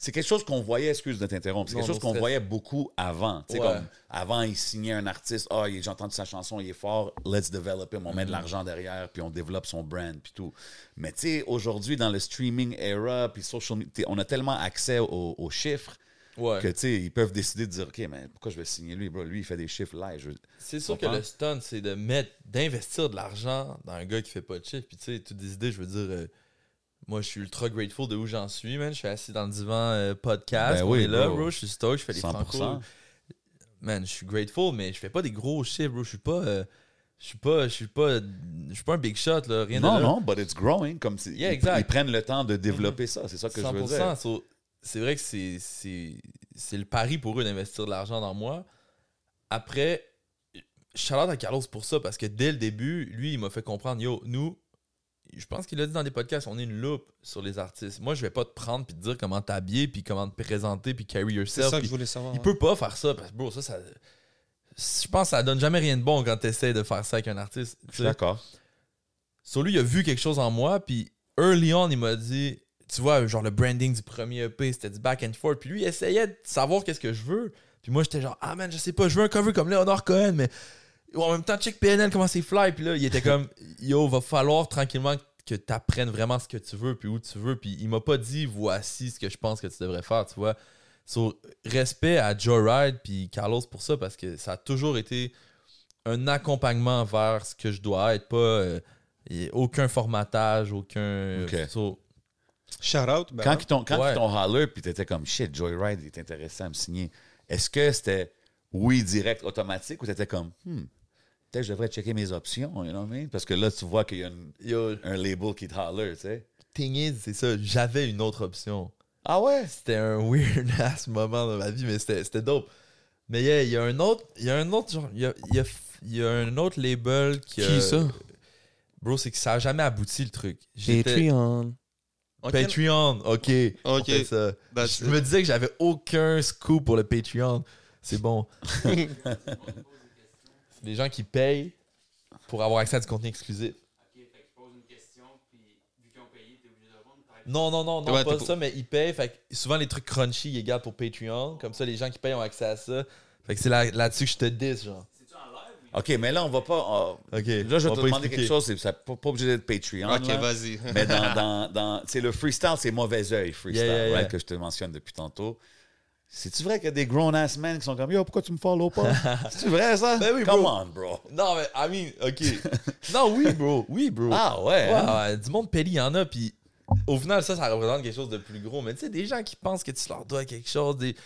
c'est- quelque chose qu'on voyait, excuse de t'interrompre, c'est Non, quelque chose qu'on voyait beaucoup avant. Tu sais, Ouais. comme avant, ils signaient un artiste, ah, il- j'ai entendu sa chanson, il est fort, let's develop him, on met de l'argent derrière, puis on développe son brand, puis tout. Mais tu sais, aujourd'hui, dans le streaming era, puis social media, on a tellement accès aux, aux chiffres Ouais. que tu sais, ils peuvent décider de dire, OK, mais pourquoi je vais signer lui, bro? Lui, il fait des chiffres live. Veux- C'est sûr que le stunt, c'est de mettre, d'investir de l'argent dans un gars qui fait pas de chiffres. Puis tu sais, toutes des idées, je veux dire, euh, moi je suis ultra grateful de où j'en suis, man. Je suis assis dans le divan euh, podcast, Ben on oui, est là, bro. bro. Je suis stoked, je fais des 100%. francos. Man, je suis grateful, mais je fais pas des gros chiffres, bro. Je suis pas. euh, je suis pas, je suis pas, je suis pas un big shot là, rien Non, de là. non, but it's growing. Comme si- Yeah, ils, prennent le temps de développer ça. C'est ça que je veux 100%. dire. So, c'est vrai que c'est, c'est, c'est le pari pour eux d'investir de l'argent dans moi. Après, Charlotte à Carlos pour ça, parce que dès le début, lui, il m'a fait comprendre, yo, nous, je pense qu'il a dit dans des podcasts, on est une loupe sur les artistes. Moi, je vais pas te prendre puis te dire comment t'habiller, puis comment te présenter, puis carry C'est yourself. ça que je voulais savoir. il ouais. peut pas faire ça, parce que, bro, ça, ça... Je pense que ça donne jamais rien de bon quand tu essaies de faire ça avec un artiste. Je suis d'accord. Sur lui, il a vu quelque chose en moi, puis early on, il m'a dit, tu vois, genre le branding du premier EP, c'était du back and forth. Puis lui, il essayait de savoir qu'est-ce que je veux. Puis moi, j'étais genre, ah man, je sais pas, je veux un cover comme Leonard Cohen, mais en même temps, check PNL, comment c'est fly. Puis là, il était comme, yo, va falloir tranquillement que tu apprennes vraiment ce que tu veux, puis où tu veux. Puis il m'a pas dit, voici ce que je pense que tu devrais faire, tu vois. So, respect à Joe Ride puis Carlos pour ça, parce que ça a toujours été un accompagnement vers ce que je dois être, pas euh, aucun formatage, aucun. So, Shout out. ben Quand ils t'ont, quand Ouais. ils t'ont holler, puis t'étais comme shit, Joyride, il est intéressé à me signer. Est-ce que c'était oui direct automatique ou t'étais comme hmm, peut-être que je devrais checker mes options, you know what I mean? Parce que là, tu vois qu'il y a une- yo, un label qui te holler, tu sais. thing is, c'est ça, j'avais une autre option. Ah ouais? C'était un weird ass moment dans ma vie, mais c'était c'était dope. Mais yeah, il y a un autre, il y a un autre genre, il y a, il y a, il y a un autre label qui. a- Qui ça? Bro, c'est que ça a jamais abouti le truc. J'étais- Patreon. Patreon, ok. Ok. fait ça. Je me disais que j'avais aucun scoop pour le Patreon. C'est bon. Des gens qui payent pour avoir accès à du contenu exclusif. Non, non, non, non, Ouais, pas ça, mais ils payent. Fait que souvent, les trucs crunchy, ils gardent pour Patreon. Comme ça, les gens qui payent ont accès à ça. Fait que c'est là- là-dessus que je te dis, genre. OK, mais là, on va pas. ah, Ok. là, je on vais te demander expliquer. quelque chose, c'est ça, pas, pas obligé d'être Patreon. Ok, vas-y. Mais dans, dans, dans c'est le freestyle, c'est mauvais œil, freestyle, Yeah, yeah, yeah. right, que je te mentionne depuis tantôt. C'est-tu vrai qu'il y a des grown-ass men qui sont comme Yo, pourquoi tu me follow pas? C'est-tu vrai ça? Ben oui, Come bro. on, bro. Non, mais, I mean, ok. non, oui, bro. Oui, bro. Ah ouais. Ouais, hein? ouais, du monde péli, il y en a, puis au final, ça, ça représente quelque chose de plus gros. Mais tu sais, des gens qui pensent que tu leur dois quelque chose, des,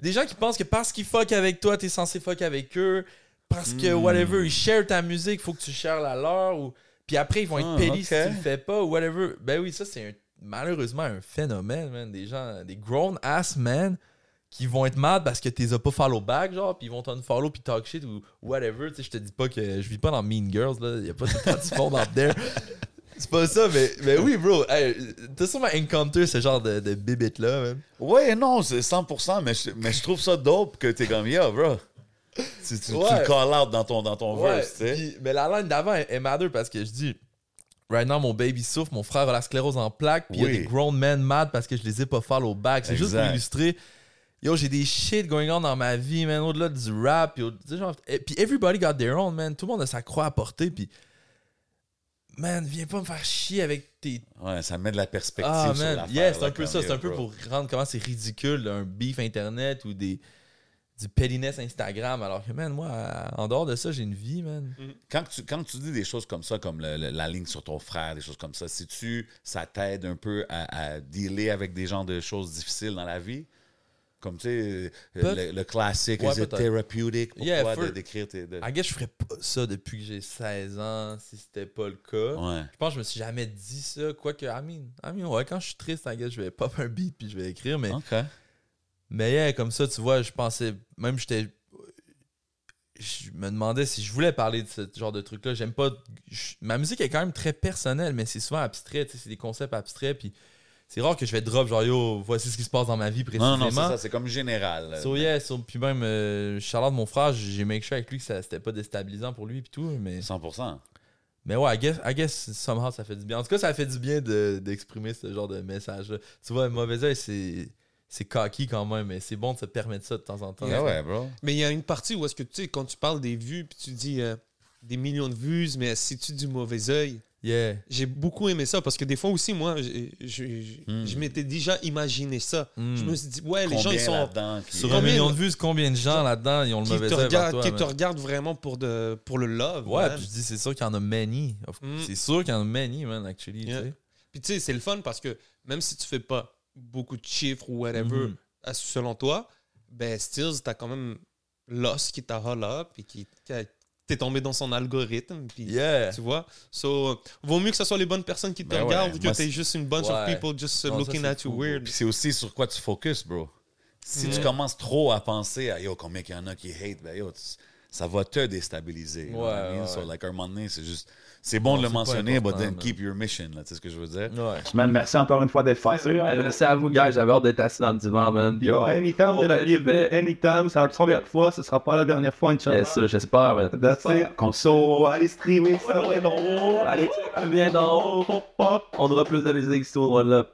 des gens qui pensent que parce qu'ils fuck avec toi, t'es censé fuck avec eux, parce que Hmm. whatever, ils share ta musique, faut que tu shares la leur, ou... puis après, ils vont être Ah, pélis si tu le fais pas, ou whatever. Ben oui, ça, c'est un- malheureusement un phénomène, man. Des gens, des grown-ass men qui vont être mad parce que t'es as pas follow back, genre, puis ils vont t'unfollow puis talk shit ou whatever. Tu sais, je te dis pas que je vis pas dans Mean Girls, là. Y a pas de petit monde out there. C'est pas ça, mais, mais oui, bro. Hey, T'as sûrement encounter ce genre de, de bibite là, man. Ouais, non, c'est 100%, mais je, mais je trouve ça dope que t'es comme Yo, bro. Tu, tu, tu le call out dans ton, dans ton Ouais, verse, tu sais. mais la line d'avant est, est parce que je dis, right now, mon baby souffre, mon frère a la sclérose en plaques, puis il y a des grown men mad parce que je les ai pas follow back. C'est juste pour illustrer. Yo, j'ai des shit going on dans ma vie, man, au-delà du rap. Puis, genre, et- puis everybody got their own, man. Tout le monde a sa croix à porter, puis. Man, viens pas me faire chier avec tes. Ouais, ça met de la perspective Ah, sur man. l'affaire. Yeah, c'est un peu ça. C'est un peu pour rendre comment c'est ridicule, un beef internet ou des. Du pettiness Instagram, alors que, man, moi, en dehors de ça, j'ai une vie, man. Quand tu, quand tu dis des choses comme ça, comme le- le- la ligne sur ton frère, des choses comme ça, si tu ça t'aide un peu à, à dealer avec des genres de choses difficiles dans la vie? Comme, tu sais, Peut- le, le classique, Ouais, therapeutic? Pour Yeah, toi for- de- d'écrire tes... de- I guess je ferais pas ça depuis que j'ai 16 ans, si c'était pas le cas. Ouais. Je pense que je me suis jamais dit ça. Quoique, I mean, I mean, ouais, quand je suis triste, I guess, je vais pop un beat puis je vais écrire. Mais, mais yeah, comme ça, tu vois, je pensais, même j'étais. Je me demandais si je voulais parler de ce genre de truc-là. J'aime pas. je- ma musique est quand même très personnelle, mais c'est souvent abstrait. tu sais, C'est des concepts abstraits. Puis c'est rare que je vais drop genre yo, voici ce qui se passe dans ma vie précisément. Non, non, non, c'est ça, c'est comme général. So yeah, so- puis même, euh, Charlotte, mon frère, j'ai make sure avec lui que ça c'était pas déstabilisant pour lui puis tout, mais 100%. mais ouais, I guess, I guess somehow ça fait du bien. En tout cas, ça fait du bien de- d'exprimer ce genre de message. Tu vois, mauvais œil, c'est c'est cocky quand même, mais c'est bon de se permettre ça de temps en temps. Ouais, ouais, bro. Mais il y a une partie où est-ce que tu sais, quand tu parles des vues, puis tu dis euh, des millions de vues, mais si tu du mauvais œil, Yeah. j'ai beaucoup aimé ça parce que des fois aussi, moi, j'ai- je, je, Hmm. je m'étais déjà imaginé ça. Hmm. Je me suis dit, ouais, les gens, ils sont. qui- Sur Combien- un million de vues, combien de gens là-dedans ils ont le mauvais œil vers toi, qui man? te regardent vraiment pour, de, pour le love. Ouais, man. puis je dis, c'est sûr qu'il y en a many. Of- Mm. C'est sûr qu'il y en a many, man, actually. tu Yeah. Puis tu sais, c'est le fun parce que même si tu fais pas beaucoup de chiffres ou whatever, à- selon toi, ben Stills, t'as quand même Lost qui t'a up et qui, qui a- t'es tombé dans son algorithme. Puis, Yeah. Tu vois? So, vaut mieux que ce soit les bonnes personnes qui te Ben ouais, regardent que moi, t'es c'est- juste une bunch Ouais. of people just Non, ça, looking c'est at you fou, weird. C'est aussi sur quoi tu focuses, bro. Si tu Mm. commences trop à penser à yo, combien qu'il y en a qui hate, ben yo, tu- ça va te déstabiliser. Ouais, So, like, un moment donné, c'est juste. C'est bon Non, de le mentionner, but then man. keep your mission, là. Tu sais ce que je veux dire? Ouais. Man, merci encore une fois d'être fait. Merci à vous, gars. J'avais hâte d'être assis dans le divan, man. Yo, anytime, on a libre, anytime. C'est la première fois, ce sera pas la dernière fois, Inch'Allah. Yes, j'espère, man. That's it. Conso, allez streamer ça, ouais, haut. Allez, viens d'en haut. On aura plus de musique sur voilà.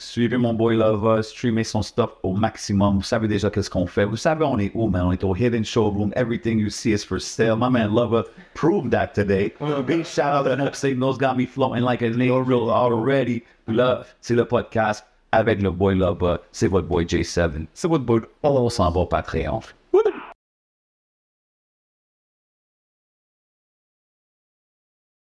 Suivez mon boy Lava, streamez son stuff au maximum. Vous savez déjà qu'est-ce qu'on fait. Vous savez on est où, man? On est au Hidden Showroom. Everything you see is for sale. My man Lava proved that today. Big shout out to Nose got me floating like a nail reel already. Là, c'est le podcast avec le boy Lava. C'est votre boy J7. C'est votre boy. On s'en va au Patreon.